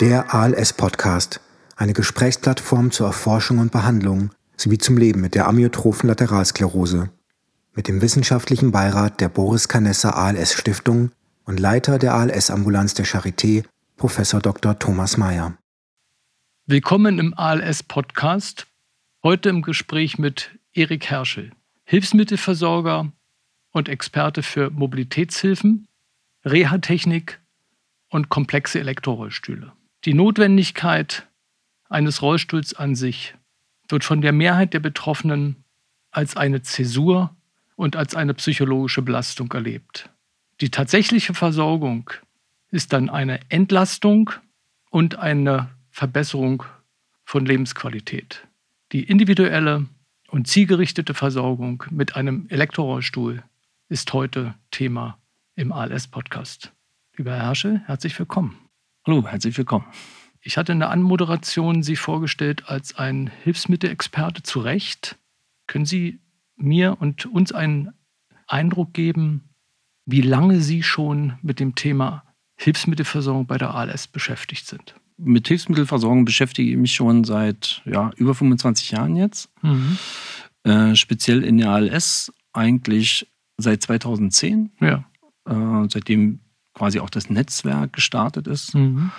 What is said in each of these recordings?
Der ALS-Podcast, eine Gesprächsplattform zur Erforschung und Behandlung sowie zum Leben mit der amyotrophen Lateralsklerose. Mit dem wissenschaftlichen Beirat der Boris Canessa ALS Stiftung und Leiter der ALS-Ambulanz der Charité, Prof. Dr. Thomas Mayer. Willkommen im ALS-Podcast. Heute im Gespräch mit Erik Herschel, Hilfsmittelversorger und Experte für Mobilitätshilfen, Reha-Technik und komplexe Elektrorollstühle. Die Notwendigkeit eines Rollstuhls an sich wird von der Mehrheit der Betroffenen als eine Zäsur und als eine psychologische Belastung erlebt. Die tatsächliche Versorgung ist dann eine Entlastung und eine Verbesserung von Lebensqualität. Die individuelle und zielgerichtete Versorgung mit einem Elektrorollstuhl ist heute Thema im ALS-Podcast. Lieber Herr Herschel, herzlich willkommen. Hallo, herzlich willkommen. Ich hatte in der Anmoderation Sie vorgestellt als ein Hilfsmittelexperte zu Recht. Können Sie mir und uns einen Eindruck geben, wie lange Sie schon mit dem Thema Hilfsmittelversorgung bei der ALS beschäftigt sind? Mit Hilfsmittelversorgung beschäftige ich mich schon seit ja, über 25 Jahren jetzt. Mhm. Äh, speziell in der ALS eigentlich seit 2010. Ja. Äh, seitdem quasi auch das Netzwerk gestartet ist. Mhm.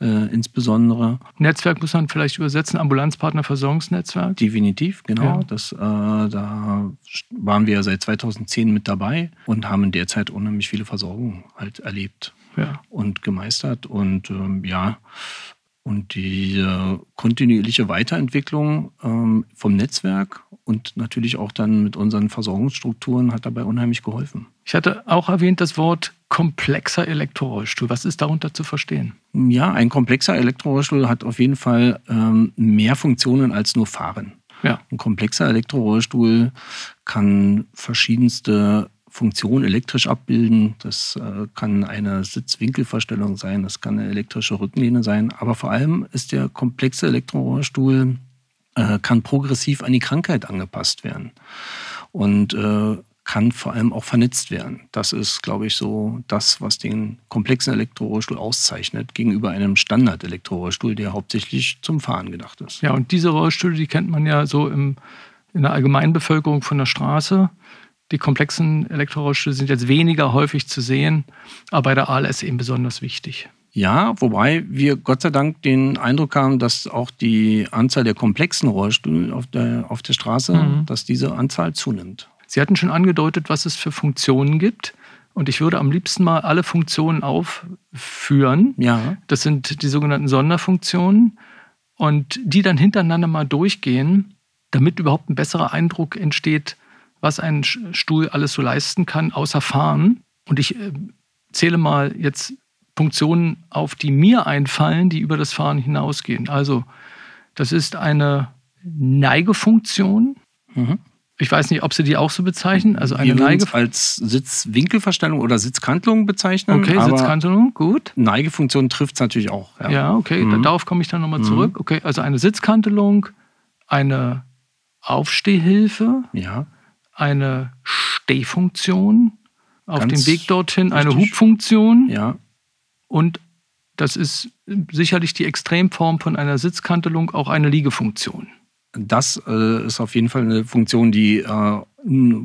Äh, insbesondere. Netzwerk muss man vielleicht übersetzen, Ambulanzpartnerversorgungsnetzwerk? Definitiv, genau. Ja. Das, äh, da waren wir seit 2010 mit dabei und haben in der Zeit unheimlich viele Versorgungen halt erlebt ja. und gemeistert. Und ähm, ja, und die äh, kontinuierliche Weiterentwicklung ähm, vom Netzwerk und natürlich auch dann mit unseren Versorgungsstrukturen hat dabei unheimlich geholfen. Ich hatte auch erwähnt das Wort komplexer Elektrorollstuhl. Was ist darunter zu verstehen? Ja, ein komplexer Elektrorollstuhl hat auf jeden Fall ähm, mehr Funktionen als nur Fahren. Ja. Ein komplexer Elektrorollstuhl kann verschiedenste Funktionen elektrisch abbilden. Das äh, kann eine Sitzwinkelverstellung sein, das kann eine elektrische Rückenlehne sein. Aber vor allem ist der komplexe Elektrorollstuhl äh, kann progressiv an die Krankheit angepasst werden und äh, kann vor allem auch vernetzt werden. Das ist, glaube ich, so das, was den komplexen Elektrorollstuhl auszeichnet gegenüber einem Standard-Elektrorollstuhl, der hauptsächlich zum Fahren gedacht ist. Ja, und diese Rollstühle, die kennt man ja so im, in der Allgemeinbevölkerung von der Straße. Die komplexen Elektrorollstühle sind jetzt weniger häufig zu sehen, aber bei der ALS eben besonders wichtig. Ja, wobei wir Gott sei Dank den Eindruck haben, dass auch die Anzahl der komplexen Rollstühle auf der, auf der Straße, mhm. dass diese Anzahl zunimmt. Sie hatten schon angedeutet, was es für Funktionen gibt. Und ich würde am liebsten mal alle Funktionen aufführen. Ja. Das sind die sogenannten Sonderfunktionen. Und die dann hintereinander mal durchgehen, damit überhaupt ein besserer Eindruck entsteht, was ein Stuhl alles so leisten kann, außer Fahren. Und ich äh, zähle mal jetzt Funktionen auf, die mir einfallen, die über das Fahren hinausgehen. Also, das ist eine Neigefunktion. Mhm. Ich weiß nicht, ob Sie die auch so bezeichnen. Also eine Wir Neige als Sitzwinkelverstellung oder Sitzkantelung bezeichnen. Okay, Sitzkantelung, gut. Neigefunktion trifft es natürlich auch. Ja, ja okay, mhm. darauf komme ich dann nochmal mhm. zurück. Okay, also eine Sitzkantelung, eine Aufstehhilfe, ja. Eine Stehfunktion, auf Ganz dem Weg dorthin richtig. eine Hubfunktion. Ja. Und das ist sicherlich die Extremform von einer Sitzkantelung, auch eine Liegefunktion. Das äh, ist auf jeden Fall eine Funktion, die äh,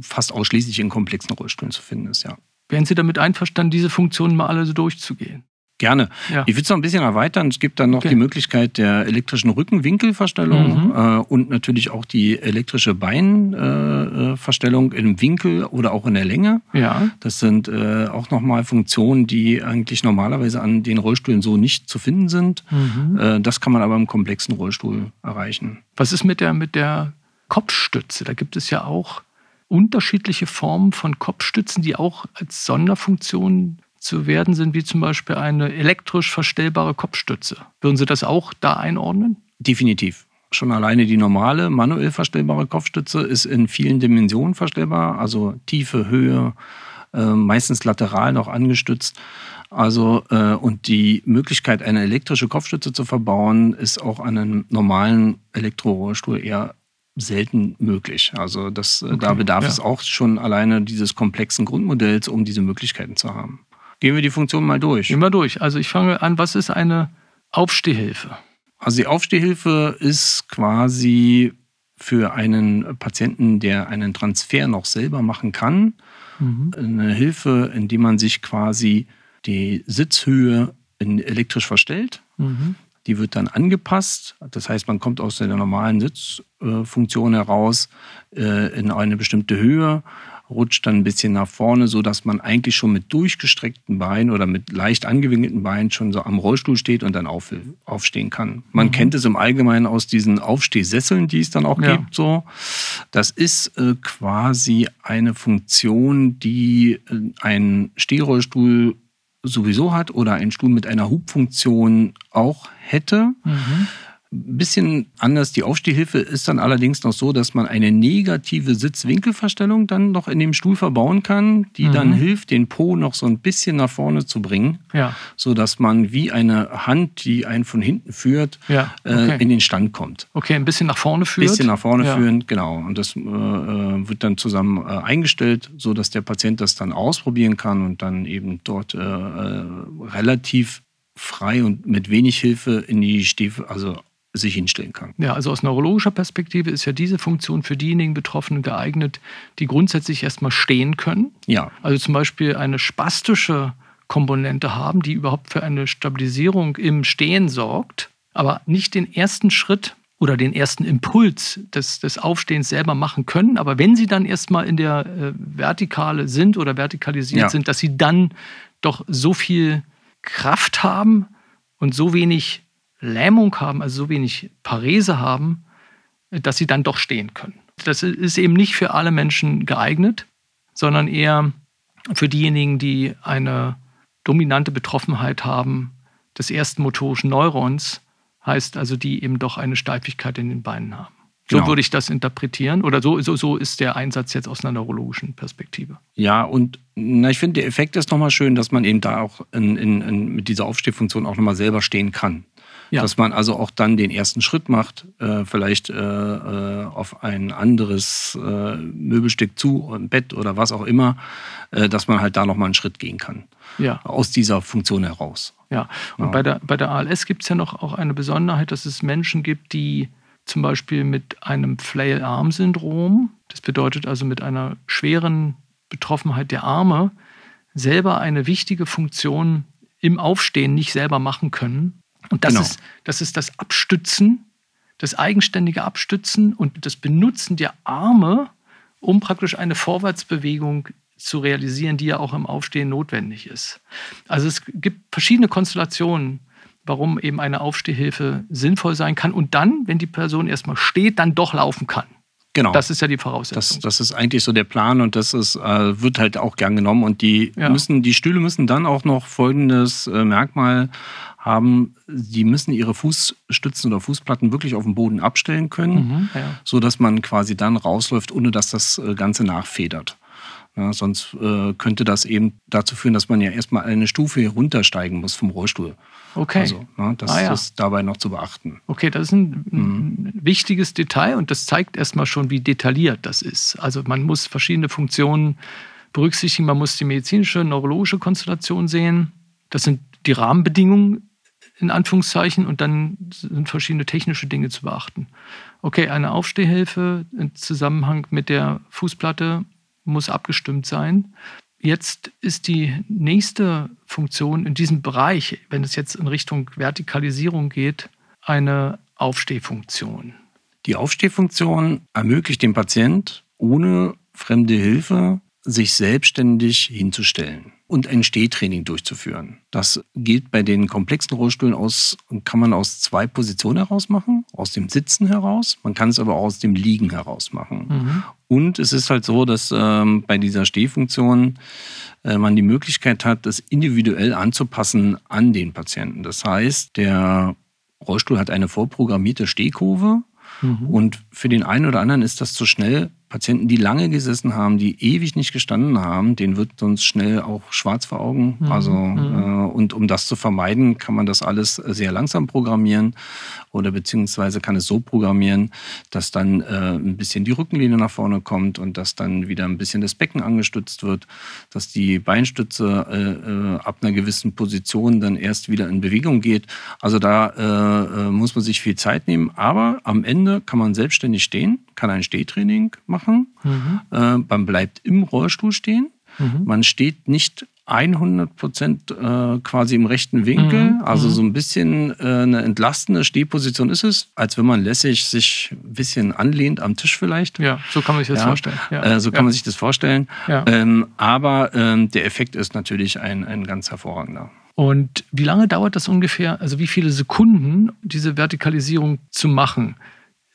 fast ausschließlich in komplexen Rollstühlen zu finden ist, ja. Wären Sie damit einverstanden, diese Funktionen mal alle so durchzugehen? Gerne. Ja. Ich will es noch ein bisschen erweitern. Es gibt dann noch okay. die Möglichkeit der elektrischen Rückenwinkelverstellung mhm. äh, und natürlich auch die elektrische Beinverstellung äh, im Winkel oder auch in der Länge. Ja. Das sind äh, auch nochmal Funktionen, die eigentlich normalerweise an den Rollstühlen so nicht zu finden sind. Mhm. Äh, das kann man aber im komplexen Rollstuhl erreichen. Was ist mit der, mit der Kopfstütze? Da gibt es ja auch unterschiedliche Formen von Kopfstützen, die auch als Sonderfunktion zu werden sind, wie zum Beispiel eine elektrisch verstellbare Kopfstütze. Würden Sie das auch da einordnen? Definitiv. Schon alleine die normale manuell verstellbare Kopfstütze ist in vielen Dimensionen verstellbar, also Tiefe, Höhe, äh, meistens lateral noch angestützt. Also äh, und die Möglichkeit, eine elektrische Kopfstütze zu verbauen, ist auch an einem normalen Elektrorohrstuhl eher selten möglich. Also das, äh, okay, da bedarf ja. es auch schon alleine dieses komplexen Grundmodells, um diese Möglichkeiten zu haben. Gehen wir die Funktion mal durch. Gehen wir durch. Also ich fange an, was ist eine Aufstehhilfe? Also die Aufstehhilfe ist quasi für einen Patienten, der einen Transfer noch selber machen kann, mhm. eine Hilfe, indem man sich quasi die Sitzhöhe elektrisch verstellt. Mhm. Die wird dann angepasst. Das heißt, man kommt aus der normalen Sitzfunktion heraus äh, in eine bestimmte Höhe rutscht dann ein bisschen nach vorne, so dass man eigentlich schon mit durchgestreckten Beinen oder mit leicht angewinkelten Beinen schon so am Rollstuhl steht und dann auf, aufstehen kann. Man mhm. kennt es im Allgemeinen aus diesen Aufstehsesseln, die es dann auch ja. gibt. So, das ist äh, quasi eine Funktion, die äh, ein Stehrollstuhl sowieso hat oder ein Stuhl mit einer Hubfunktion auch hätte. Mhm. Ein bisschen anders. Die Aufstehhilfe ist dann allerdings noch so, dass man eine negative Sitzwinkelverstellung dann noch in dem Stuhl verbauen kann, die mhm. dann hilft, den Po noch so ein bisschen nach vorne zu bringen, ja. so dass man wie eine Hand, die einen von hinten führt, ja. Äh, okay. äh, in den Stand kommt. Okay, ein bisschen nach vorne führt. Ein bisschen nach vorne ja. führen, genau. Und das äh, äh, wird dann zusammen äh, eingestellt, so dass der Patient das dann ausprobieren kann und dann eben dort äh, relativ frei und mit wenig Hilfe in die Stiefel, also sich hinstellen kann. Ja, also aus neurologischer Perspektive ist ja diese Funktion für diejenigen Betroffenen geeignet, die grundsätzlich erstmal stehen können. Ja. Also zum Beispiel eine spastische Komponente haben, die überhaupt für eine Stabilisierung im Stehen sorgt, aber nicht den ersten Schritt oder den ersten Impuls des, des Aufstehens selber machen können. Aber wenn sie dann erstmal in der äh, Vertikale sind oder vertikalisiert ja. sind, dass sie dann doch so viel Kraft haben und so wenig Lähmung haben, also so wenig Parese haben, dass sie dann doch stehen können. Das ist eben nicht für alle Menschen geeignet, sondern eher für diejenigen, die eine dominante Betroffenheit haben des ersten motorischen Neurons, heißt also, die eben doch eine Steifigkeit in den Beinen haben. So genau. würde ich das interpretieren oder so, so, so ist der Einsatz jetzt aus einer neurologischen Perspektive. Ja, und na, ich finde, der Effekt ist nochmal schön, dass man eben da auch in, in, in, mit dieser Aufstehfunktion auch nochmal selber stehen kann. Ja. Dass man also auch dann den ersten Schritt macht, äh, vielleicht äh, äh, auf ein anderes äh, Möbelstück zu, ein Bett oder was auch immer, äh, dass man halt da nochmal einen Schritt gehen kann. Ja. Aus dieser Funktion heraus. Ja, und ja. Bei, der, bei der ALS gibt es ja noch auch eine Besonderheit, dass es Menschen gibt, die zum Beispiel mit einem Flail-Arm-Syndrom, das bedeutet also mit einer schweren Betroffenheit der Arme, selber eine wichtige Funktion im Aufstehen nicht selber machen können und das, genau. ist, das ist das Abstützen, das eigenständige Abstützen und das Benutzen der Arme, um praktisch eine Vorwärtsbewegung zu realisieren, die ja auch im Aufstehen notwendig ist. Also es gibt verschiedene Konstellationen, warum eben eine Aufstehhilfe sinnvoll sein kann und dann, wenn die Person erstmal steht, dann doch laufen kann. Genau. Das ist ja die Voraussetzung. Das, das ist eigentlich so der Plan und das ist, äh, wird halt auch gern genommen. Und die ja. müssen, die Stühle müssen dann auch noch folgendes äh, Merkmal haben, die müssen ihre Fußstützen oder Fußplatten wirklich auf dem Boden abstellen können, mhm, ja. so dass man quasi dann rausläuft, ohne dass das äh, Ganze nachfedert. Ja, sonst äh, könnte das eben dazu führen, dass man ja erstmal eine Stufe runtersteigen muss vom Rollstuhl. Okay. Also, ne, das ah, ja. ist dabei noch zu beachten. Okay, das ist ein, mhm. wichtiges Detail und das zeigt erstmal schon, wie detailliert das ist. Also man muss verschiedene Funktionen berücksichtigen, man muss die medizinische, neurologische Konstellation sehen. Das sind die Rahmenbedingungen, in Anführungszeichen, und dann sind verschiedene technische Dinge zu beachten. Okay, eine Aufstehhilfe im Zusammenhang mit der Fußplatte muss abgestimmt sein. Jetzt ist die nächste Funktion in diesem Bereich, wenn es jetzt in Richtung Vertikalisierung geht, eine Aufstehfunktion. Die Aufstehfunktion ermöglicht dem Patient ohne fremde Hilfe sich selbstständig hinzustellen und ein Stehtraining durchzuführen. Das gilt bei den komplexen Rollstühlen aus, kann man aus zwei Positionen heraus machen, aus dem Sitzen heraus, man kann es aber auch aus dem Liegen heraus machen. Mhm. Und es ist halt so, dass ähm, bei dieser Stehfunktion äh, man die Möglichkeit hat, das individuell anzupassen an den Patienten. Das heißt, der Rollstuhl hat eine vorprogrammierte Stehkurve mhm. und für den einen oder anderen ist das zu schnell Patienten, die lange gesessen haben, die ewig nicht gestanden haben, denen wird sonst schnell auch schwarz vor Augen. Mhm. Also mhm. äh, und um das zu vermeiden, kann man das alles sehr langsam programmieren oder beziehungsweise kann es so programmieren, dass dann äh, ein bisschen die Rückenlinie nach vorne kommt und dass dann wieder ein bisschen das Becken angestützt wird, dass die Beinstütze äh, äh ab einer gewissen Position dann erst wieder in Bewegung geht. Also da äh, äh, muss man sich viel Zeit nehmen, aber am Ende kann man selbstständig stehen, kann ein Stehtraining machen, mhm. äh, man bleibt im Rollstuhl stehen, mhm. man steht nicht 100 Prozent äh, quasi im rechten Winkel. Mhm. Also mhm. so ein bisschen äh, eine entlastende Stehposition ist es, als wenn man lässig sich ein bisschen anlehnt am Tisch vielleicht. Ja, so kann man sich das ja. vorstellen. Ja. Äh, so kann ja. man sich das vorstellen. Ähm, aber ähm, der Effekt ist natürlich ein, ein ganz hervorragender. Und wie lange dauert das ungefähr, also wie viele Sekunden, diese Vertikalisierung zu machen?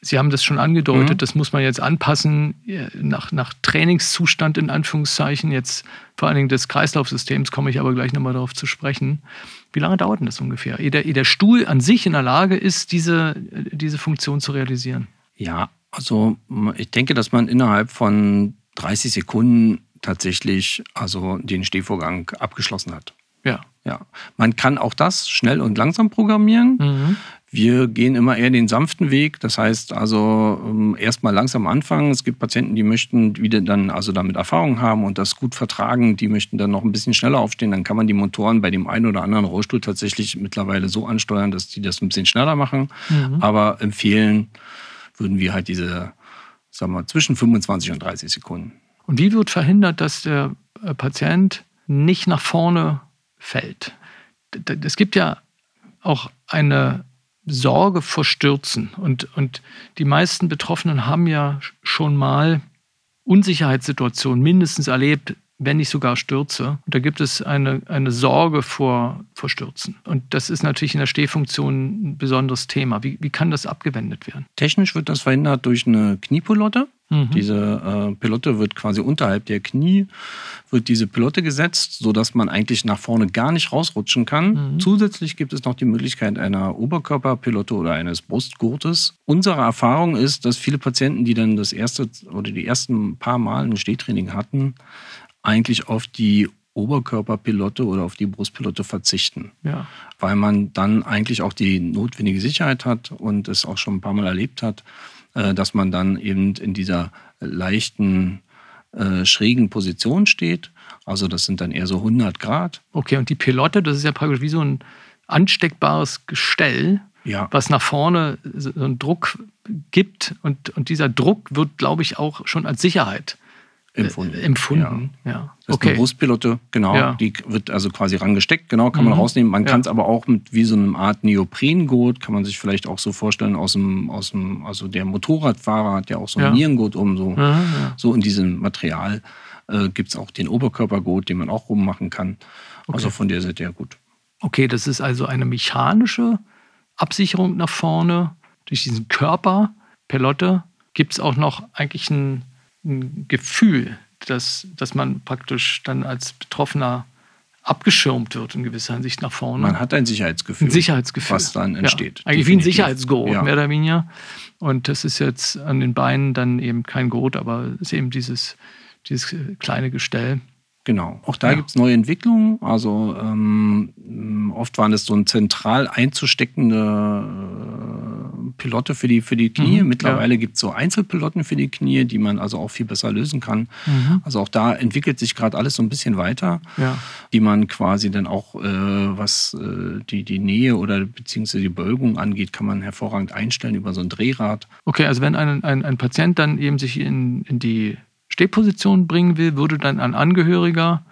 Sie haben das schon angedeutet, mhm. das muss man jetzt anpassen nach, nach Trainingszustand in Anführungszeichen. Jetzt vor allen Dingen des Kreislaufsystems komme ich aber gleich nochmal darauf zu sprechen. Wie lange dauert denn das ungefähr, ehe der, ehe der Stuhl an sich in der Lage ist, diese, diese Funktion zu realisieren? Ja, also ich denke, dass man innerhalb von 30 Sekunden tatsächlich also den Stehvorgang abgeschlossen hat. Ja. Ja. Man kann auch das schnell und langsam programmieren. Mhm. Wir gehen immer eher den sanften Weg. Das heißt also ähm, erstmal langsam anfangen. Es gibt Patienten, die möchten wieder dann also damit Erfahrung haben und das gut vertragen. Die möchten dann noch ein bisschen schneller aufstehen. Dann kann man die Motoren bei dem einen oder anderen Rollstuhl tatsächlich mittlerweile so ansteuern, dass die das ein bisschen schneller machen. Mhm. Aber empfehlen würden wir halt diese, sagen wir, zwischen 25 und 30 Sekunden. Und wie wird verhindert, dass der äh, Patient nicht nach vorne fällt? Es gibt ja auch eine Sorge vor Stürzen. Und, und die meisten Betroffenen haben ja schon mal Unsicherheitssituationen mindestens erlebt, wenn nicht sogar Stürze. Und da gibt es eine, eine Sorge vor, vor Stürzen. Und das ist natürlich in der Stehfunktion ein besonderes Thema. Wie, wie kann das abgewendet werden? Technisch wird das verhindert durch eine Kniepulotte. Mhm. Diese äh, Pilotte wird quasi unterhalb der Knie, wird diese Pilotte gesetzt, sodass man eigentlich nach vorne gar nicht rausrutschen kann. Mhm. Zusätzlich gibt es noch die Möglichkeit einer Oberkörperpilotte oder eines Brustgurtes. Unsere Erfahrung ist, dass viele Patienten, die dann das erste oder die ersten paar Mal ein Stehtraining hatten, eigentlich auf die Oberkörperpilotte oder auf die Brustpilotte verzichten. Ja. Weil man dann eigentlich auch die notwendige Sicherheit hat und es auch schon ein paar Mal erlebt hat, dass man dann eben in dieser leichten, äh, schrägen Position steht. Also das sind dann eher so 100 Grad. Okay, und die Pilotte, das ist ja praktisch wie so ein ansteckbares Gestell, ja. was nach vorne so einen Druck gibt. Und, und dieser Druck wird, glaube ich, auch schon als Sicherheit empfunden. Äh, empfunden, ja. ja. Das okay. ist eine Brustpilotte, genau. Ja. Die wird also quasi rangesteckt, genau, kann man mhm. rausnehmen. Man ja. kann es aber auch mit wie so einem Art Neoprengurt, kann man sich vielleicht auch so vorstellen, aus dem, aus dem, also der Motorradfahrer hat ja auch so ein ja. Nierengurt um, so, so in diesem Material äh, gibt es auch den Oberkörpergurt, den man auch rummachen kann. Okay. Also von der Seite her gut. Okay, das ist also eine mechanische Absicherung nach vorne durch diesen Körper, Pelotte. Gibt es auch noch eigentlich ein ein Gefühl, dass, dass man praktisch dann als Betroffener abgeschirmt wird in gewisser Hinsicht nach vorne. Man hat ein Sicherheitsgefühl. Ein Sicherheitsgefühl. Was dann entsteht. Ja, eigentlich definitiv. wie ein Sicherheitsgurt, ja. mehr oder weniger. Und das ist jetzt an den Beinen dann eben kein Gurt, aber es ist eben dieses, dieses kleine Gestell. Genau. Auch da ja. gibt es neue Entwicklungen. Also ähm, oft waren es so ein zentral einzusteckende äh, Pilotte für die, für die Knie. Mhm, Mittlerweile ja. gibt es so Einzelpilotten für die Knie, die man also auch viel besser lösen kann. Mhm. Also auch da entwickelt sich gerade alles so ein bisschen weiter, ja. die man quasi dann auch, äh, was äh, die, die Nähe oder beziehungsweise die Beugung angeht, kann man hervorragend einstellen über so ein Drehrad. Okay, also wenn ein, ein, ein Patient dann eben sich in, in die Stehposition bringen will, würde dann ein Angehöriger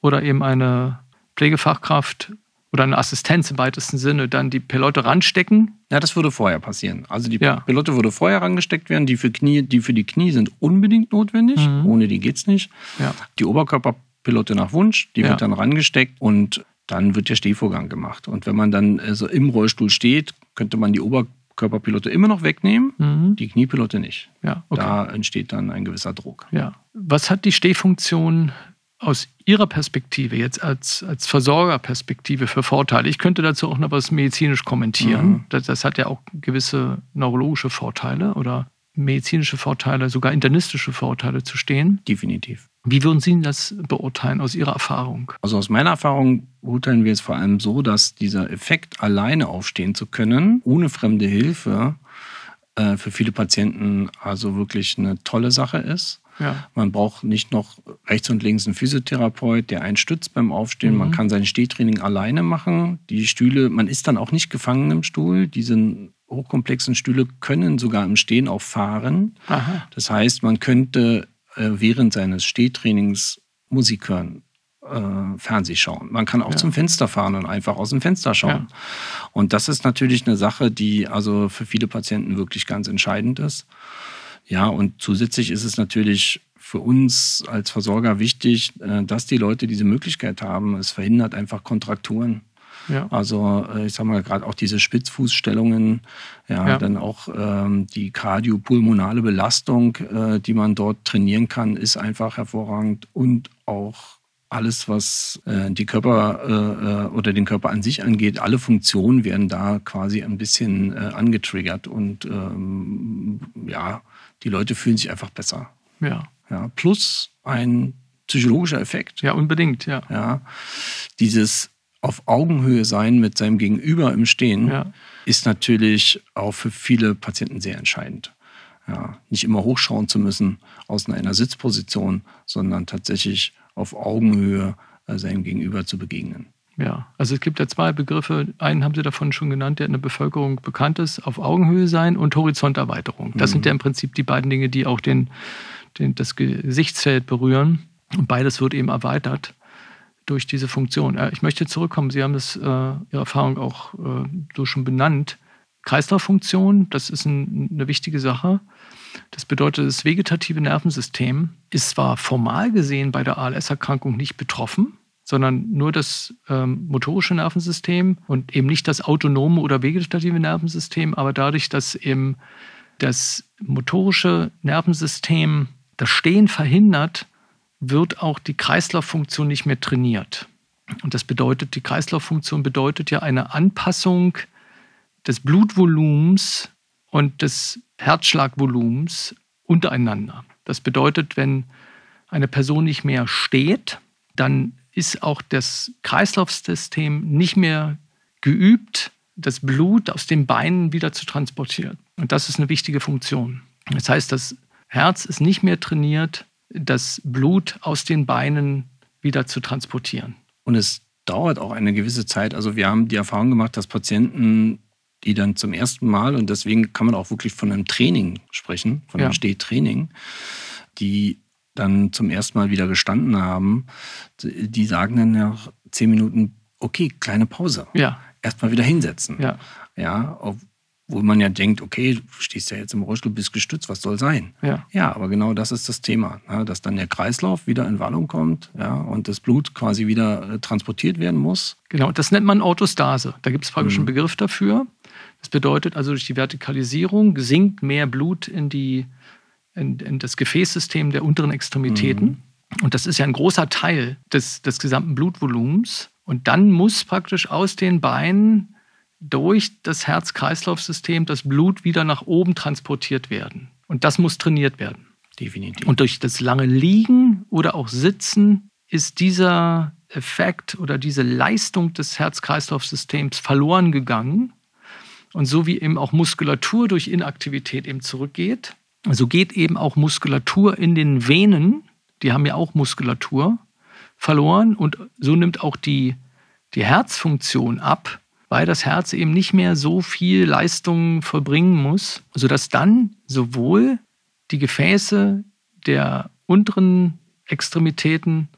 oder eben eine Pflegefachkraft oder eine Assistenz im weitesten Sinne dann die Pilote ranstecken? Ja, das würde vorher passieren. Also die ja. Pilote würde vorher rangesteckt werden. Die für, Knie, die für die Knie sind unbedingt notwendig. Mhm. Ohne die geht es nicht. Ja. Die Oberkörperpilote nach Wunsch, die ja. wird dann rangesteckt und dann wird der Stehvorgang gemacht. Und wenn man dann also im Rollstuhl steht, könnte man die Oberkörperpilote Körperpilote immer noch wegnehmen, mhm. die Kniepilote nicht. Ja, okay. Da entsteht dann ein gewisser Druck. Ja. Was hat die Stehfunktion aus Ihrer Perspektive, jetzt als, als Versorgerperspektive für Vorteile? Ich könnte dazu auch noch was medizinisch kommentieren. Mhm. Das, das, hat ja auch gewisse neurologische Vorteile oder medizinische Vorteile, sogar internistische Vorteile zu stehen. Definitiv. Wie würden Sie das beurteilen aus Ihrer Erfahrung? Also aus meiner Erfahrung beurteilen wir es vor allem so, dass dieser Effekt, alleine aufstehen zu können, ohne fremde Hilfe, äh, für viele Patienten also wirklich eine tolle Sache ist. Ja. Man braucht nicht noch rechts und links einen Physiotherapeut, der einen stützt beim Aufstehen. Mhm. Man kann sein Stehtraining alleine machen. Die Stühle, man ist dann auch nicht gefangen im Stuhl. Diese hochkomplexen Stühle können sogar im Stehen auch fahren. Aha. Das heißt, man könnte äh, während seines Stehtrainings Musik hören, äh, Fernseh schauen. Man kann auch ja. zum Fenster fahren und einfach aus dem Fenster schauen. Ja. Und das ist natürlich eine Sache, die also für viele Patienten wirklich ganz entscheidend ist. Ja, und zusätzlich ist es natürlich für uns als Versorger wichtig, äh, dass die Leute diese Möglichkeit haben. Es verhindert einfach Kontrakturen. Ja. Also äh, ich sag mal gerade auch diese Spitzfußstellungen, ja, ja. dann auch ähm, die kardiopulmonale Belastung, äh, die man dort trainieren kann, ist einfach hervorragend und auch alles, was äh, die Körper äh, äh, oder den Körper an sich angeht, alle Funktionen werden da quasi ein bisschen angetriggert und ähm, ja, die Leute fühlen sich einfach besser. Ja. ja. Plus ein psychologischer Effekt. Ja, unbedingt, ja. ja. Dieses auf Augenhöhe sein mit seinem Gegenüber im Stehen ja. ist natürlich auch für viele Patienten sehr entscheidend. Ja, nicht immer hochschauen zu müssen aus einer Sitzposition, sondern tatsächlich auf Augenhöhe äh, seinem Gegenüber zu begegnen. Ja, also es gibt ja zwei Begriffe. Einen haben Sie davon schon genannt, der in der Bevölkerung bekannt ist, auf Augenhöhe sein und Horizonterweiterung. Das mhm. sind ja im Prinzip die beiden Dinge, die auch den, den, das Gesichtsfeld berühren. Und beides wird eben erweitert durch diese Funktion. Ich möchte zurückkommen, Sie haben das, äh, Ihre Erfahrung auch äh, so schon benannt. Kreislauffunktion, das ist ein, eine wichtige Sache. Das bedeutet, das vegetative Nervensystem ist zwar formal gesehen bei der ALS-Erkrankung nicht betroffen, sondern nur das ähm, motorische Nervensystem und eben nicht das autonome oder vegetative Nervensystem, aber dadurch, dass eben das motorische Nervensystem das Stehen verhindert, wird auch die Kreislauffunktion nicht mehr trainiert. Und das bedeutet, die Kreislauffunktion bedeutet ja eine Anpassung des Blutvolumens und des Herzschlagvolumens untereinander. Das bedeutet, wenn eine Person nicht mehr steht, dann ist auch das Kreislaufsystem nicht mehr geübt, das Blut aus den Beinen wieder zu transportieren. Und das ist eine wichtige Funktion. Das heißt, das Herz ist nicht mehr trainiert, das Blut aus den Beinen wieder zu transportieren. Und es dauert auch eine gewisse Zeit. Also wir haben die Erfahrung gemacht, dass Patienten, die dann zum ersten Mal, und deswegen kann man auch wirklich von einem Training sprechen, von einem ja. Stehtraining, die dann zum ersten Mal wieder gestanden haben, die sagen dann nach zehn Minuten, okay, kleine Pause. Ja. Erstmal wieder hinsetzen. Ja. Ja, wo man ja denkt, okay, du stehst ja jetzt im Rollstuhl, bist gestützt, was soll sein? Ja. ja, aber genau das ist das Thema, ja, dass dann der Kreislauf wieder in Wallung kommt ja, und das Blut quasi wieder äh, transportiert werden muss. Genau, das nennt man Autostase. Da gibt es praktisch mhm. einen Begriff dafür. Das bedeutet also, durch die Vertikalisierung sinkt mehr Blut in, die, in, in das Gefäßsystem der unteren Extremitäten. Mhm. Und das ist ja ein großer Teil des, des gesamten Blutvolumens. Und dann muss praktisch aus den Beinen durch das Herz-Kreislauf-System das Blut wieder nach oben transportiert werden. Und das muss trainiert werden. Definitiv. Und durch das lange Liegen oder auch Sitzen ist dieser Effekt oder diese Leistung des Herz-Kreislauf-Systems verloren gegangen. Und so wie eben auch Muskulatur durch Inaktivität eben zurückgeht, so geht eben auch Muskulatur in den Venen, die haben ja auch Muskulatur, verloren und so nimmt auch die, die Herzfunktion ab weil das Herz eben nicht mehr so viel Leistung vollbringen muss, sodass dann sowohl die Gefäße der unteren Extremitäten,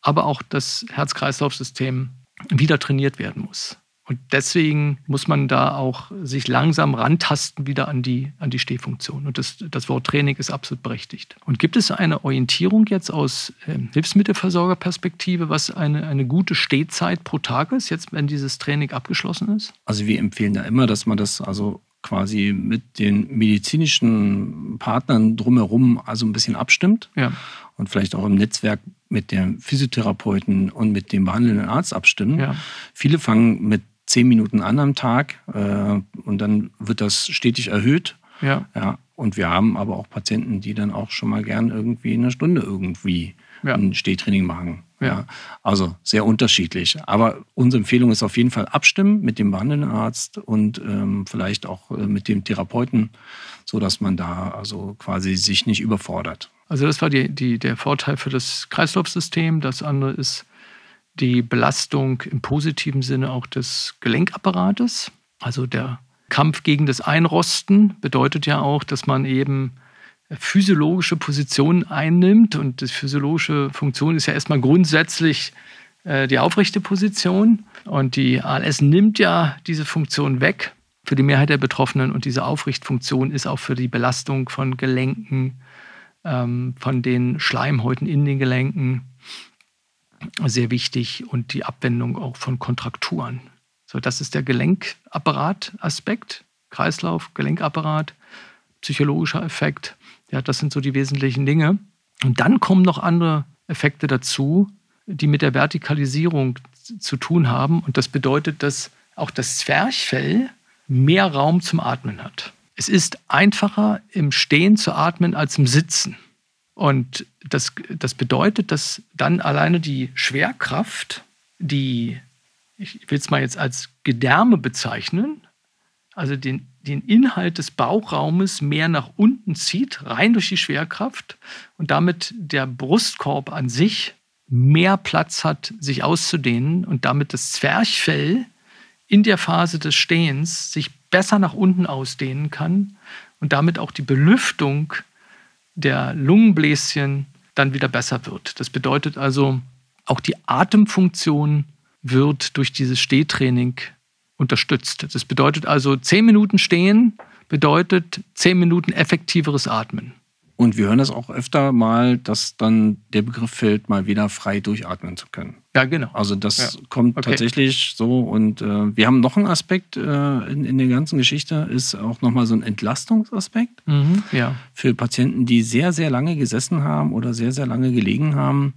aber auch das Herz-Kreislauf-System wieder trainiert werden muss. Und deswegen muss man da auch sich langsam rantasten wieder an die, an die Stehfunktion. Und das, das Wort Training ist absolut berechtigt. Und gibt es eine Orientierung jetzt aus äh, Hilfsmittelversorgerperspektive, was eine, eine gute Stehzeit pro Tag ist, jetzt wenn dieses Training abgeschlossen ist? Also wir empfehlen da immer, dass man das also quasi mit den medizinischen Partnern drumherum also ein bisschen abstimmt ja. und vielleicht auch im Netzwerk mit dem Physiotherapeuten und mit dem behandelnden Arzt abstimmen. Ja. Viele fangen mit zehn Minuten an am Tag äh, und dann wird das stetig erhöht. Ja. ja. Und wir haben aber auch Patienten, die dann auch schon mal gern irgendwie eine Stunde irgendwie ja. ein Stehtraining machen. Ja. Also sehr unterschiedlich. Aber unsere Empfehlung ist auf jeden Fall abstimmen mit dem behandelnden Arzt und ähm, vielleicht auch äh, mit dem Therapeuten, so dass man da also quasi sich nicht überfordert. Also das war die, die, der Vorteil für das Kreislaufsystem. Das andere ist die Belastung im positiven Sinne auch des Gelenkapparates. Also der Kampf gegen das Einrosten bedeutet ja auch, dass man eben physiologische Position einnimmt. Und die physiologische Funktion ist ja erstmal grundsätzlich äh, die aufrechte Position. Und die ALS nimmt ja diese Funktion weg für die Mehrheit der Betroffenen. Und diese Aufrichtfunktion ist auch für die Belastung von Gelenken, ähm, von den Schleimhäuten in den Gelenken sehr wichtig und die Abwendung auch von Kontrakturen. So, das ist der Gelenkapparat-Aspekt, Kreislauf, Gelenkapparat, psychologischer Effekt. Ja, das sind so die wesentlichen Dinge. Und dann kommen noch andere Effekte dazu, die mit der Vertikalisierung zu tun haben. Und das bedeutet, dass auch das Zwerchfell mehr Raum zum Atmen hat. Es ist einfacher im Stehen zu atmen als im Sitzen. Und das, das bedeutet, dass dann alleine die Schwerkraft, die, ich will es mal jetzt als Gedärme bezeichnen, also den den Inhalt des Bauchraumes mehr nach unten zieht, rein durch die Schwerkraft und damit der Brustkorb an sich mehr Platz hat, sich auszudehnen und damit das Zwerchfell in der Phase des Stehens sich besser nach unten ausdehnen kann und damit auch die Belüftung der Lungenbläschen dann wieder besser wird. Das bedeutet also, auch die Atemfunktion wird durch dieses Stehtraining unterstützt. Das bedeutet also, zehn Minuten stehen bedeutet zehn Minuten effektiveres Atmen. Und wir hören das auch öfter mal, dass dann der Begriff fällt, mal wieder frei durchatmen zu können. Ja, genau. Also das ja. kommt okay. tatsächlich so. Und äh, wir haben noch einen Aspekt äh, in, in der ganzen Geschichte, ist auch nochmal so ein Entlastungsaspekt. Mhm, ja. Für Patienten, die sehr, sehr lange gesessen haben oder sehr, sehr lange gelegen haben,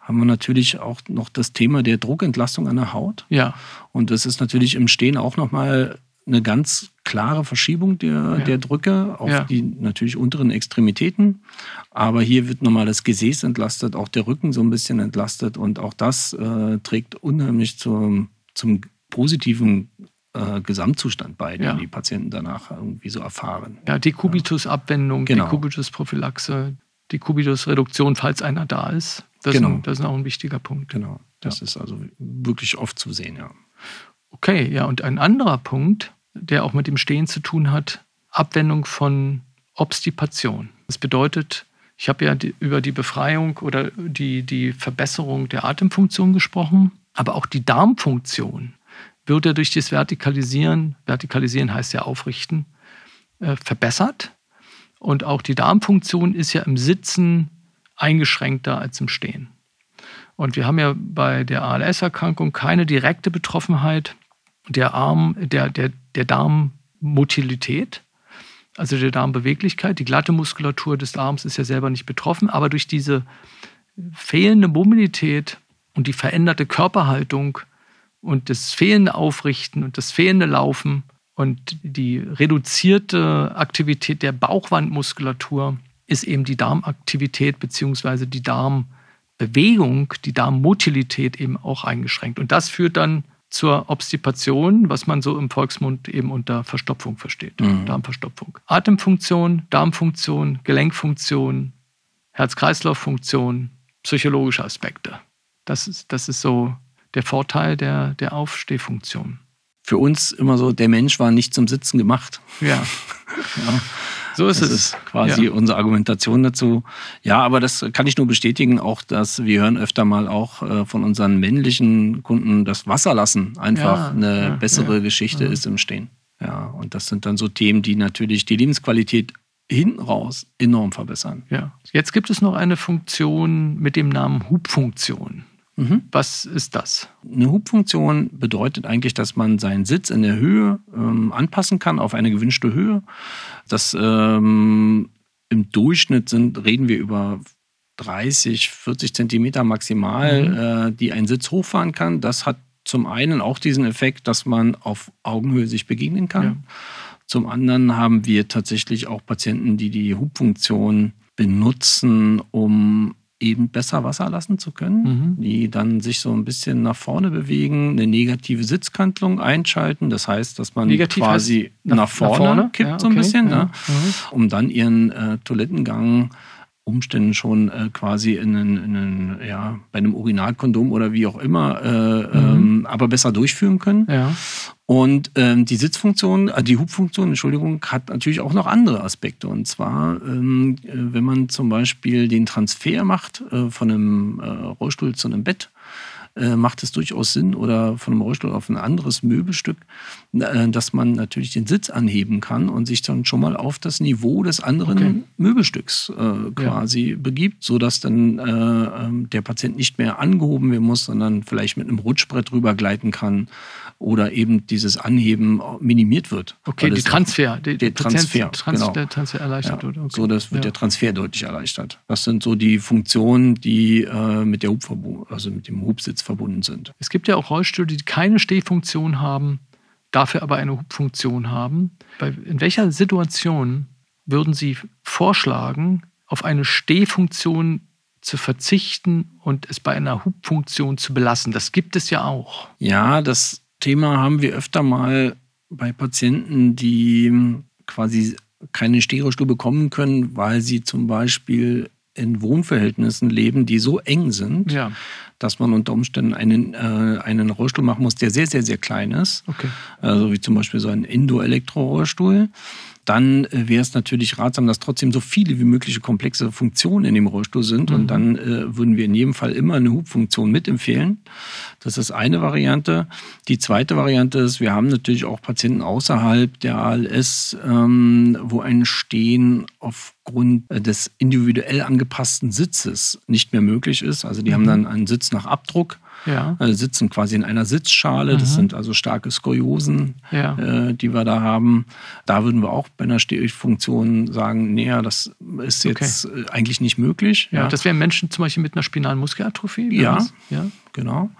haben wir natürlich auch noch das Thema der Druckentlastung an der Haut. Ja. Und das ist natürlich im Stehen auch nochmal eine ganz klare Verschiebung der, ja. der Drücke auf ja. die natürlich unteren Extremitäten. Aber hier wird nochmal das Gesäß entlastet, auch der Rücken so ein bisschen entlastet und auch das äh, trägt unheimlich zum, zum positiven äh, Gesamtzustand bei, den ja. die Patienten danach irgendwie so erfahren. Ja, die Kubitusabwendung, genau. die Kubitusprophylaxe, die Kubitusreduktion, falls einer da ist. Das, genau. ist, das ist auch ein wichtiger Punkt. Genau, das ist also wirklich oft zu sehen, ja. Okay, ja, und ein anderer Punkt, der auch mit dem Stehen zu tun hat, Abwendung von Obstipation. Das bedeutet, ich habe ja die, über die Befreiung oder die, die Verbesserung der Atemfunktion gesprochen, aber auch die Darmfunktion wird ja durch das Vertikalisieren, Vertikalisieren heißt ja aufrichten, äh, verbessert. Und auch die Darmfunktion ist ja im Sitzen eingeschränkter als im Stehen. Und wir haben ja bei der ALS-Erkrankung keine direkte Betroffenheit der, Arm, der, der, der Darmmotilität, also der Darmbeweglichkeit. Die glatte Muskulatur des Arms ist ja selber nicht betroffen, aber durch diese fehlende Mobilität und die veränderte Körperhaltung und das fehlende Aufrichten und das fehlende Laufen und die reduzierte Aktivität der Bauchwandmuskulatur ist eben die Darmaktivität bzw. die Darmbewegung, die Darmmotilität eben auch eingeschränkt. Und das führt dann zur Obstipation, was man so im Volksmund eben unter Verstopfung versteht. Mhm. Darmverstopfung. Atemfunktion, Darmfunktion, Gelenkfunktion, Herz-Kreislauf-Funktion, psychologische Aspekte. Das ist, das ist so der Vorteil der, der Aufstehfunktion. Für uns immer so, der Mensch war nicht zum Sitzen gemacht. Ja. ja. So ist das es. Ist quasi ja. unsere Argumentation dazu. Ja, aber das kann ich nur bestätigen, auch dass wir hören öfter mal auch äh, von unseren männlichen Kunden, dass Wasserlassen einfach ja, eine ja, bessere Geschichte ist im Stehen. Ja, und das sind dann so Themen, die natürlich die Lebensqualität hinten raus enorm verbessern. Ja. Jetzt gibt es noch eine Funktion mit dem Namen Hubfunktion. Mhm. Was ist das? Eine Hubfunktion bedeutet eigentlich, dass man seinen Sitz in der Höhe ähm, anpassen kann auf eine gewünschte Höhe. Das ähm, im Durchschnitt sind, reden wir über 30, 40 Zentimeter maximal, mhm. äh, die ein Sitz hochfahren kann. Das hat zum einen auch diesen Effekt, dass man auf Augenhöhe sich begegnen kann. Ja. Zum anderen haben wir tatsächlich auch Patienten, die die Hubfunktion benutzen, um eben besser Wasser lassen zu können, mhm. die dann sich so ein bisschen nach vorne bewegen, eine negative Sitzkantlung einschalten. Das heißt, dass man Negativ quasi nach, nach, vorne, nach, vorne kippt ja, okay. so ein bisschen, ja. ne? mhm. um dann ihren äh, Toilettengang Umständen schon äh, quasi in einen, in einen, ja, bei einem Urinalkondom oder wie auch immer, äh, mhm. ähm, aber besser durchführen können. Ja. Und ähm, die Sitzfunktion, äh, die Hubfunktion, Entschuldigung, hat natürlich auch noch andere Aspekte. Und zwar, ähm, äh, wenn man zum Beispiel den Transfer macht äh, von einem äh, Rollstuhl zu einem Bett, äh, macht es durchaus Sinn oder von einem Rollstuhl auf ein anderes Möbelstück, dass man natürlich den Sitz anheben kann und sich dann schon mal auf das Niveau des anderen okay. Möbelstücks äh, quasi ja. begibt, sodass dann äh, ähm, der Patient nicht mehr angehoben werden muss, sondern vielleicht mit einem Rutschbrett rübergleiten kann oder eben dieses Anheben minimiert wird. Okay, die Transfer, die, der Transfer, Trans genau. der Transfer erleichtert ja, wird. Okay. So, das wird ja. der Transfer deutlich erleichtert. Das sind so die Funktionen, die äh, mit der also mit dem Hubsitz verbunden sind. Es gibt ja auch Rollstühle, die keine Stehfunktion haben, dafür aber eine Hubfunktion haben. in welcher Situation würden Sie vorschlagen, auf eine Stehfunktion zu verzichten und es bei einer Hubfunktion zu belassen? Das gibt es ja auch. Ja, das Thema haben wir öfter mal bei Patienten, die quasi keine Stereostuhl bekommen können, weil sie zum Beispiel in Wohnverhältnissen leben, die so eng sind, ja. dass man unter Umständen einen, äh, einen Rollstuhl machen muss, der sehr, sehr, sehr klein ist. Okay. Also wie zum Beispiel so ein Indo-Elektro-Rollstuhl dann äh, wäre es natürlich ratsam, dass trotzdem so viele wie mögliche komplexe Funktionen in dem Rollstuhl sind. Mhm. Und dann äh, würden wir in jedem Fall immer eine Hubfunktion mitempfehlen. Das ist eine Variante. Die zweite Variante ist, wir haben natürlich auch Patienten außerhalb der ALS, ähm, wo ein Stehen aufgrund äh, des individuell angepassten Sitzes nicht mehr möglich ist. Also die mhm. haben dann einen Sitz nach Abdruck ja. Also sitzen quasi in einer Sitzschale. Mhm. Das sind also starke Skoliosen, ja. äh, die wir da haben. Da würden wir auch bei einer Stehfunktion sagen, nee, das ist jetzt okay. Äh, eigentlich nicht möglich. Ja. Das wären Menschen zum Beispiel mit einer spinalen Muskelatrophie? Ja, ja, genau.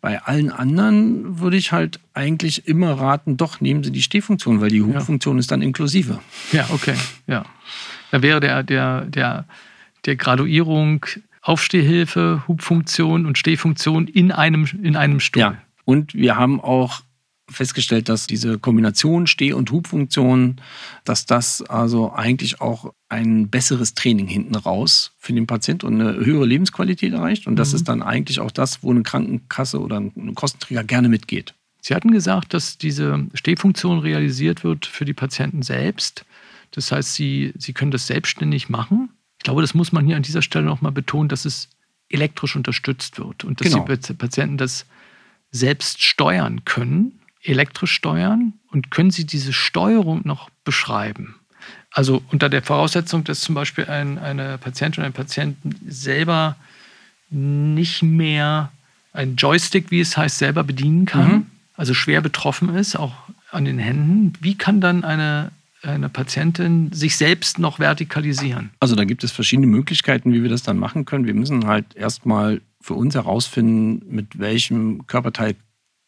Bei allen anderen würde ich halt eigentlich immer raten, doch nehmen Sie die Stehfunktion, weil die Hubfunktion ist dann inklusive. Ja, okay, ja. Da wäre der, der, der, der Graduierung Aufstehhilfe, Hubfunktion und Stehfunktion in einem, in einem Stuhl. Ja. Und wir haben auch festgestellt, dass diese Kombination Steh- und Hubfunktion, dass das also eigentlich auch ein besseres Training hinten raus für den Patient und eine höhere Lebensqualität erreicht. Und das mhm. ist dann eigentlich auch das, wo eine Krankenkasse oder ein Kostenträger gerne mitgeht. Sie hatten gesagt, dass diese Stehfunktion realisiert wird für die Patienten selbst. Das heißt, sie, sie können das selbstständig machen. Ich glaube, das muss man hier an dieser Stelle nochmal betonen, dass es elektrisch unterstützt wird und dass genau. die Patienten das selbst steuern können, elektrisch steuern. Und können Sie diese Steuerung noch beschreiben? Also unter der Voraussetzung, dass zum Beispiel ein, eine Patientin oder ein Patient selber nicht mehr ein Joystick, wie es heißt, selber bedienen kann, mhm. also schwer betroffen ist, auch an den Händen. Wie kann dann eine eine Patientin sich selbst noch vertikalisieren? Also da gibt es verschiedene Möglichkeiten, wie wir das dann machen können. Wir müssen halt erstmal für uns herausfinden, mit welchem Körperteil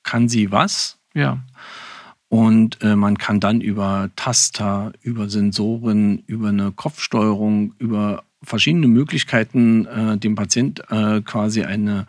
kann sie was. Ja. Und äh, man kann dann über Taster, über Sensoren, über eine Kopfsteuerung, über verschiedene Möglichkeiten äh, dem Patient äh, quasi eine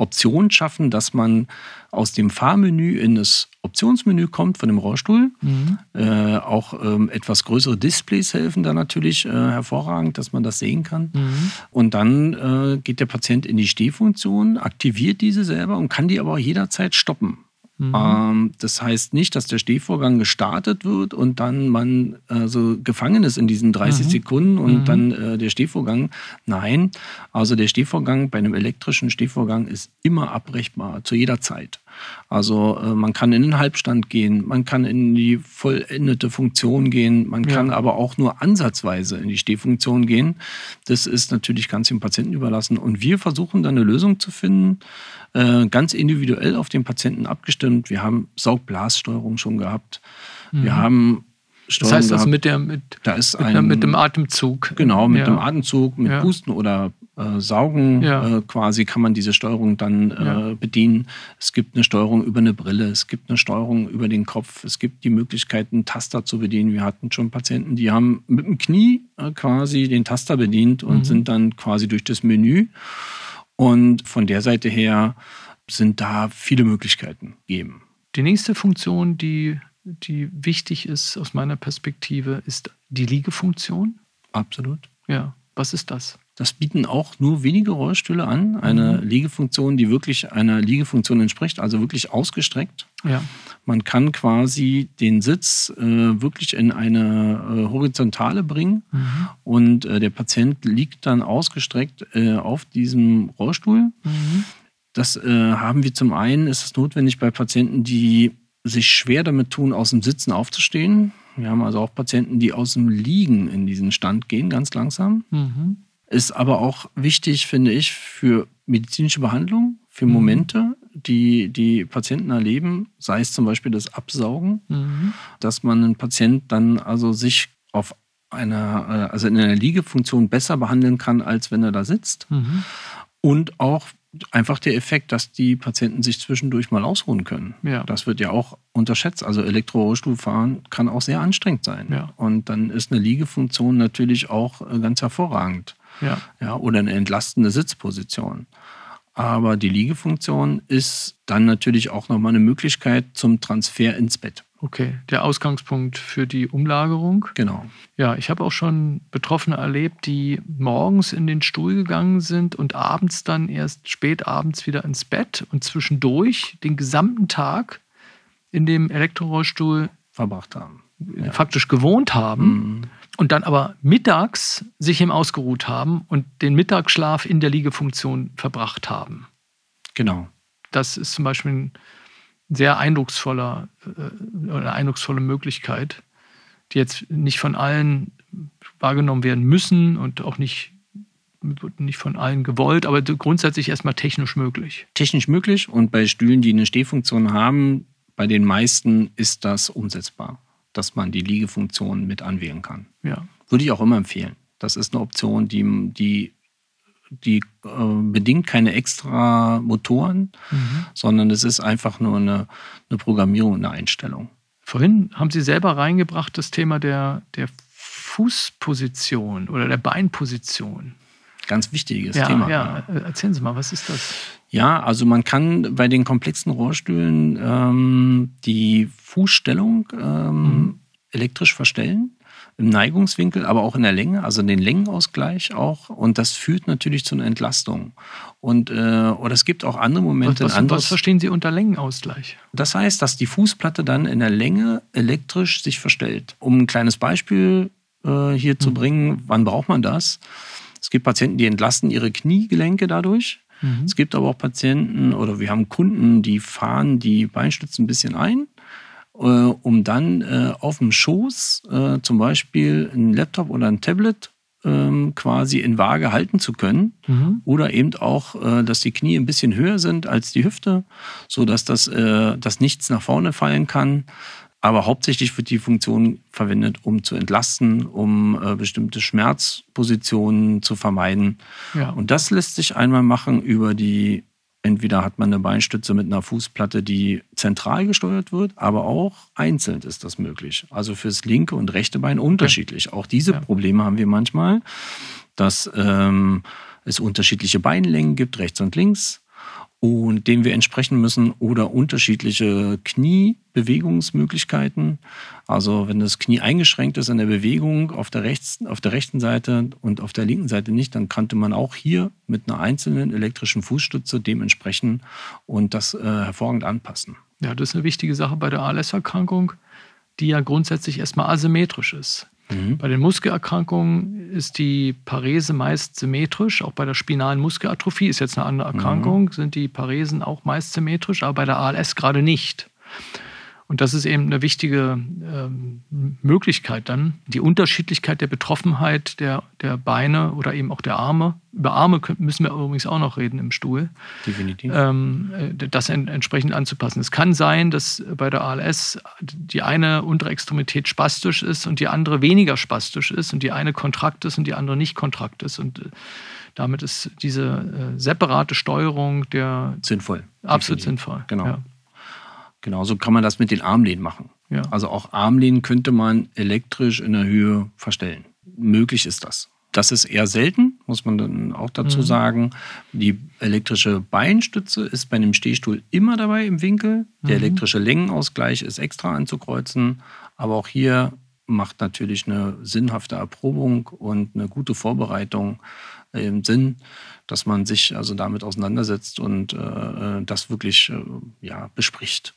Option schaffen, dass man aus dem Fahrmenü in das Optionsmenü kommt von dem Rollstuhl. Mhm. Äh, auch ähm, etwas größere Displays helfen da natürlich äh, hervorragend, dass man das sehen kann. Mhm. Und dann äh, geht der Patient in die Stehfunktion, aktiviert diese selber und kann die aber auch jederzeit stoppen. Mhm. Ähm, das heißt nicht, dass der Stehvorgang gestartet wird und dann man also gefangen ist in diesen 30 mhm. Sekunden und mhm. dann äh, der Stehvorgang. Nein, also der Stehvorgang bei einem elektrischen Stehvorgang ist immer abbrechbar, zu jeder Zeit. Also äh, man kann in den Halbstand gehen, man kann in die vollendete Funktion gehen, man kann ja. aber auch nur ansatzweise in die Stehfunktion gehen. Das ist natürlich ganz dem Patienten überlassen. Und wir versuchen dann eine Lösung zu finden, äh, ganz individuell auf den Patienten abgestimmt. Wir haben Saugblassteuerung schon gehabt. Mhm. Wir haben Steuerung das heißt also mit, der, mit, da ist mit, ein, mit dem Atemzug. Genau, mit ja. dem Atemzug, mit ja. Pusten oder äh, Saugen ja. äh, quasi kann man diese Steuerung dann äh, ja. bedienen. Es gibt eine Steuerung über eine Brille, es gibt eine Steuerung über den Kopf, es gibt die Möglichkeit, einen Taster zu bedienen. Wir hatten schon Patienten, die haben mit dem Knie äh, quasi den Taster bedient und mhm. sind dann quasi durch das Menü. Und von der Seite her sind da viele Möglichkeiten gegeben. Die nächste Funktion, die, die wichtig ist aus meiner Perspektive, ist die Liegefunktion. Absolut. Ja, was ist das? Das bieten auch nur wenige Rollstühle an. Eine mhm. Liegefunktion, die wirklich einer Liegefunktion entspricht, also wirklich ausgestreckt. Ja. Man kann quasi den Sitz äh, wirklich in eine äh, Horizontale bringen mhm. und äh, der Patient liegt dann ausgestreckt äh, auf diesem Rollstuhl. Mhm. Das äh, haben wir zum einen, ist es notwendig bei Patienten, die sich schwer damit tun, aus dem Sitzen aufzustehen. Wir haben also auch Patienten, die aus dem Liegen in diesen Stand gehen, ganz langsam. Mhm. Ist aber auch wichtig, finde ich, für medizinische Behandlung, für mhm. Momente, die die Patienten erleben, sei es zum Beispiel das Absaugen, mhm. dass man einen Patient dann also sich auf einer, äh, also in einer Liegefunktion besser behandeln kann, als wenn er da sitzt. Mhm. Und auch einfach der Effekt, dass die Patienten sich zwischendurch mal ausruhen können. Ja. Das wird ja auch unterschätzt. Also Elektrorollstuhlfahren kann auch sehr anstrengend sein. Ja. Und dann ist eine Liegefunktion natürlich auch äh, ganz hervorragend. Ja. ja. Oder eine entlastende Sitzposition. Aber die Liegefunktion ist dann natürlich auch nochmal eine Möglichkeit zum Transfer ins Bett. Okay, der Ausgangspunkt für die Umlagerung. Genau. Ja, ich habe auch schon Betroffene erlebt, die morgens in den Stuhl gegangen sind und abends dann erst spät abends wieder ins Bett und zwischendurch den gesamten Tag in dem Elektrorollstuhl verbracht haben. Ja. Faktisch gewohnt haben. Mhm und dann aber mittags sich im ausgeruht haben und den Mittagsschlaf in der Liegefunktion verbracht haben. Genau. Das ist zum Beispiel ein sehr eindrucksvoller, äh, eine eindrucksvolle Möglichkeit, die jetzt nicht von allen wahrgenommen werden müssen und auch nicht, nicht von allen gewollt, aber grundsätzlich erstmal technisch möglich. Technisch möglich und bei Stühlen, die eine Stehfunktion haben, bei den meisten ist das umsetzbar dass man die Liegefunktion mit anwählen kann. Ja. Würde ich auch immer empfehlen. Das ist eine Option, die, die, die äh, bedingt keine extra Motoren, mhm. sondern es ist einfach nur eine, eine Programmierung, eine Einstellung. Vorhin haben Sie selber reingebracht das Thema der, der Fußposition oder der Beinposition. Ganz wichtiges ja, Thema. Ja, erzählen Sie mal, was ist das? Ja, also man kann bei den komplexen Rohrstühlen ähm, die Fußstellung ähm, mhm. elektrisch verstellen im Neigungswinkel, aber auch in der Länge, also den Längenausgleich auch. Und das führt natürlich zu einer Entlastung. Und äh, oder es gibt auch andere Momente. Was, was, was verstehen Sie unter Längenausgleich? Das heißt, dass die Fußplatte dann in der Länge elektrisch sich verstellt. Um ein kleines Beispiel äh, hier mhm. zu bringen, wann braucht man das? Es gibt Patienten, die entlasten ihre Kniegelenke dadurch. Mhm. Es gibt aber auch Patienten oder wir haben Kunden, die fahren die Beinstütze ein bisschen ein, äh, um dann äh, auf dem Schoß äh, zum Beispiel ein Laptop oder ein Tablet ähm, quasi in Waage halten zu können. Mhm. Oder eben auch, äh, dass die Knie ein bisschen höher sind als die Hüfte, sodass das, äh, dass nichts nach vorne fallen kann. Aber hauptsächlich wird die Funktion verwendet, um zu entlasten, um äh, bestimmte Schmerzpositionen zu vermeiden. Ja. Und das lässt sich einmal machen über die, entweder hat man eine Beinstütze mit einer Fußplatte, die zentral gesteuert wird, aber auch einzeln ist das möglich. Also fürs linke und rechte Bein unterschiedlich. Okay. Auch diese ja. Probleme haben wir manchmal, dass ähm, es unterschiedliche Beinlängen gibt, rechts und links und dem wir entsprechen müssen oder unterschiedliche Kniebewegungsmöglichkeiten. Also wenn das Knie eingeschränkt ist in der Bewegung auf der, rechts, auf der rechten Seite und auf der linken Seite nicht, dann könnte man auch hier mit einer einzelnen elektrischen Fußstütze dementsprechend und das äh, hervorragend anpassen. Ja, das ist eine wichtige Sache bei der ALS-Erkrankung, die ja grundsätzlich erstmal asymmetrisch ist. Mhm. Bei den Muskelerkrankungen ist die Parese meist symmetrisch. Auch bei der spinalen Muskelatrophie ist jetzt eine andere Erkrankung, mhm. sind die Paresen auch meist symmetrisch, aber bei der ALS gerade nicht. Und das ist eben eine wichtige ähm, Möglichkeit dann, die Unterschiedlichkeit der Betroffenheit der, der Beine oder eben auch der Arme. Über Arme müssen wir übrigens auch noch reden im Stuhl. Definitiv. Ähm, äh, das en entsprechend anzupassen. Es kann sein, dass bei der ALS die eine untere Extremität spastisch ist und die andere weniger spastisch ist und die eine kontrakt ist und die andere nicht kontrakt ist. Und äh, damit ist diese äh, separate Steuerung der sinnvoll. Absolut definitiv. sinnvoll. Genau. Ja. Genauso kann man das mit den Armlehnen machen. Ja. Also auch Armlehnen könnte man elektrisch in der Höhe verstellen. Möglich ist das. Das ist eher selten, muss man dann auch dazu mhm. sagen. Die elektrische Beinstütze ist bei einem Stehstuhl immer dabei im Winkel. Der mhm. elektrische Längenausgleich ist extra anzukreuzen. Aber auch hier macht natürlich eine sinnhafte Erprobung und eine gute Vorbereitung im Sinn, dass man sich also damit auseinandersetzt und äh, das wirklich äh, ja, bespricht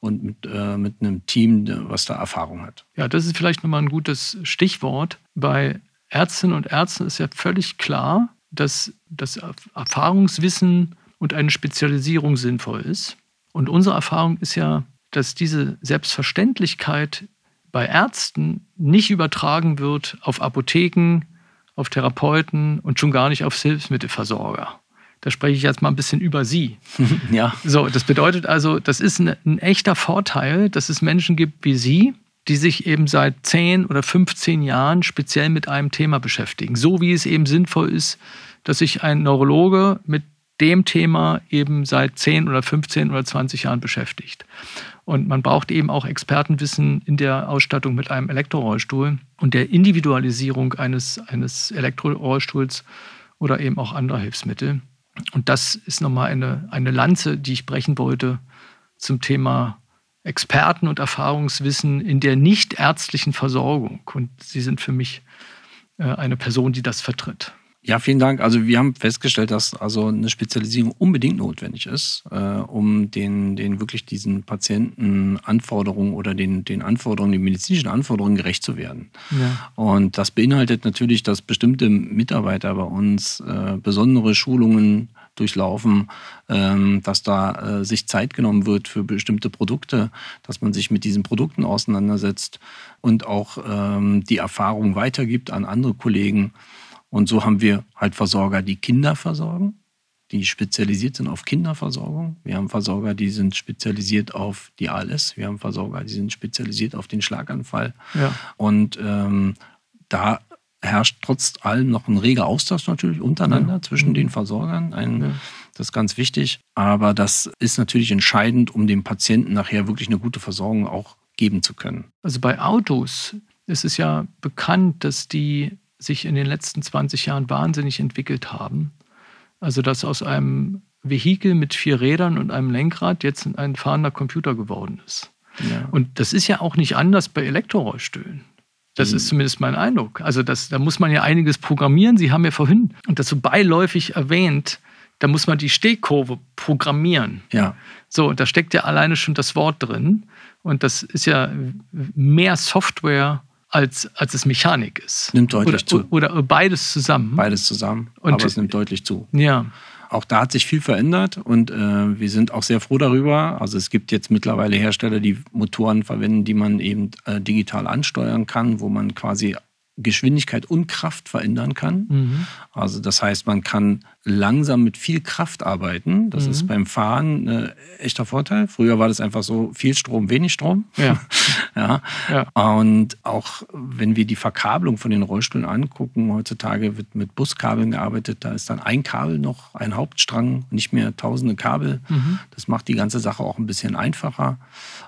und mit, äh, mit einem Team, was da Erfahrung hat. Ja, das ist vielleicht nochmal ein gutes Stichwort. Bei Ärztinnen und Ärzten ist ja völlig klar, dass das Erfahrungswissen und eine Spezialisierung sinnvoll ist. Und unsere Erfahrung ist ja, dass diese Selbstverständlichkeit bei Ärzten nicht übertragen wird auf Apotheken, auf Therapeuten und schon gar nicht auf Hilfsmittelversorger. Da spreche ich jetzt mal ein bisschen über Sie. Ja. So, das bedeutet also, das ist ein, ein echter Vorteil, dass es Menschen gibt wie Sie, die sich eben seit 10 oder 15 Jahren speziell mit einem Thema beschäftigen. So wie es eben sinnvoll ist, dass sich ein Neurologe mit dem Thema eben seit 10 oder 15 oder 20 Jahren beschäftigt. Und man braucht eben auch Expertenwissen in der Ausstattung mit einem Elektrorollstuhl und der Individualisierung eines, eines Elektrorollstuhls oder eben auch anderer Hilfsmittel. Und das ist nochmal eine, eine Lanze, die ich brechen wollte zum Thema Experten und Erfahrungswissen in der nichtärztlichen Versorgung. Und Sie sind für mich äh, eine Person, die das vertritt. Ja, vielen Dank. Also wir haben festgestellt, dass also eine Spezialisierung unbedingt notwendig ist, äh, um den, den wirklich diesen Patientenanforderungen oder den, den Anforderungen, den medizinischen Anforderungen gerecht zu werden. Ja. Und das beinhaltet natürlich, dass bestimmte Mitarbeiter bei uns äh, besondere Schulungen durchlaufen, ähm, dass da äh, sich Zeit genommen wird für bestimmte Produkte, dass man sich mit diesen Produkten auseinandersetzt und auch ähm, die Erfahrung weitergibt an andere Kollegen. Und so haben wir halt Versorger, die Kinder versorgen, die spezialisiert sind auf Kinderversorgung. Wir haben Versorger, die sind spezialisiert auf die ALS. Wir haben Versorger, die sind spezialisiert auf den Schlaganfall. Ja. Und ähm, da herrscht trotz allem noch ein reger Austausch natürlich untereinander ja. zwischen mhm. den Versorgern. Ein, ja. Das ist ganz wichtig. Aber das ist natürlich entscheidend, um dem Patienten nachher wirklich eine gute Versorgung auch geben zu können. Also bei Autos ist es ja bekannt, dass die sich in den letzten 20 Jahren wahnsinnig entwickelt haben. Also dass aus einem Vehikel mit vier Rädern und einem Lenkrad jetzt ein fahrender Computer geworden ist. Ja. Und das ist ja auch nicht anders bei Elektrorollstühlen. Das mhm. ist zumindest mein Eindruck. Also das, da muss man ja einiges programmieren. Sie haben ja vorhin, und das so beiläufig erwähnt, da muss man die Stehkurve programmieren. Ja. So, da steckt ja alleine schon das Wort drin. Und das ist ja mehr Software als, als es Mechanik ist. Nimmt deutlich oder, zu. Oder beides zusammen. Beides zusammen, und, aber es nimmt deutlich zu. Ja. Auch da hat sich viel verändert und äh, wir sind auch sehr froh darüber. Also es gibt jetzt mittlerweile Hersteller, die Motoren verwenden, die man eben äh, digital ansteuern kann, wo man quasi Geschwindigkeit und Kraft verändern kann. Mhm. Also das heißt, man kann langsam mit viel Kraft arbeiten. Das mhm. ist beim Fahren ein echter Vorteil. Früher war das einfach so viel Strom, wenig Strom. Ja. ja. ja. Und auch wenn wir die Verkabelung von den Rollstühlen angucken, heutzutage wird mit Buskabeln gearbeitet. Da ist dann ein Kabel noch, ein Hauptstrang, nicht mehr tausende Kabel. Mhm. Das macht die ganze Sache auch ein bisschen einfacher.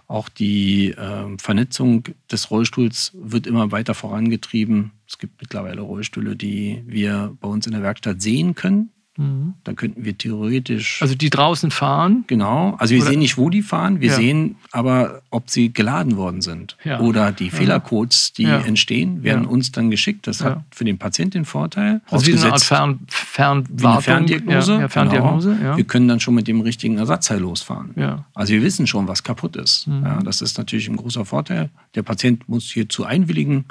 Auch die äh, Vernetzung des Rollstuhls wird immer weiter vorangetrieben. Es gibt mittlerweile Rollstühle, die wir bei uns in der Werkstatt sehen können. Mhm. Da könnten wir theoretisch. Also die draußen fahren? Genau. Also wir oder? sehen nicht, wo die fahren. Wir ja. sehen aber, ob sie geladen worden sind. Ja. Oder die Fehlercodes, die ja. entstehen, werden uns dann geschickt. Das hat für den Patienten den Vorteil. Also wie eine Art Fern Fernwartung. Eine Ferndiagnose. Ferndiagnose genau. Wir können dann schon mit dem richtigen Ersatzteil losfahren. Also wir wissen schon, was kaputt ist. Mhm. das ist natürlich ein großer Vorteil. Der Patient muss hierzu einwilligen.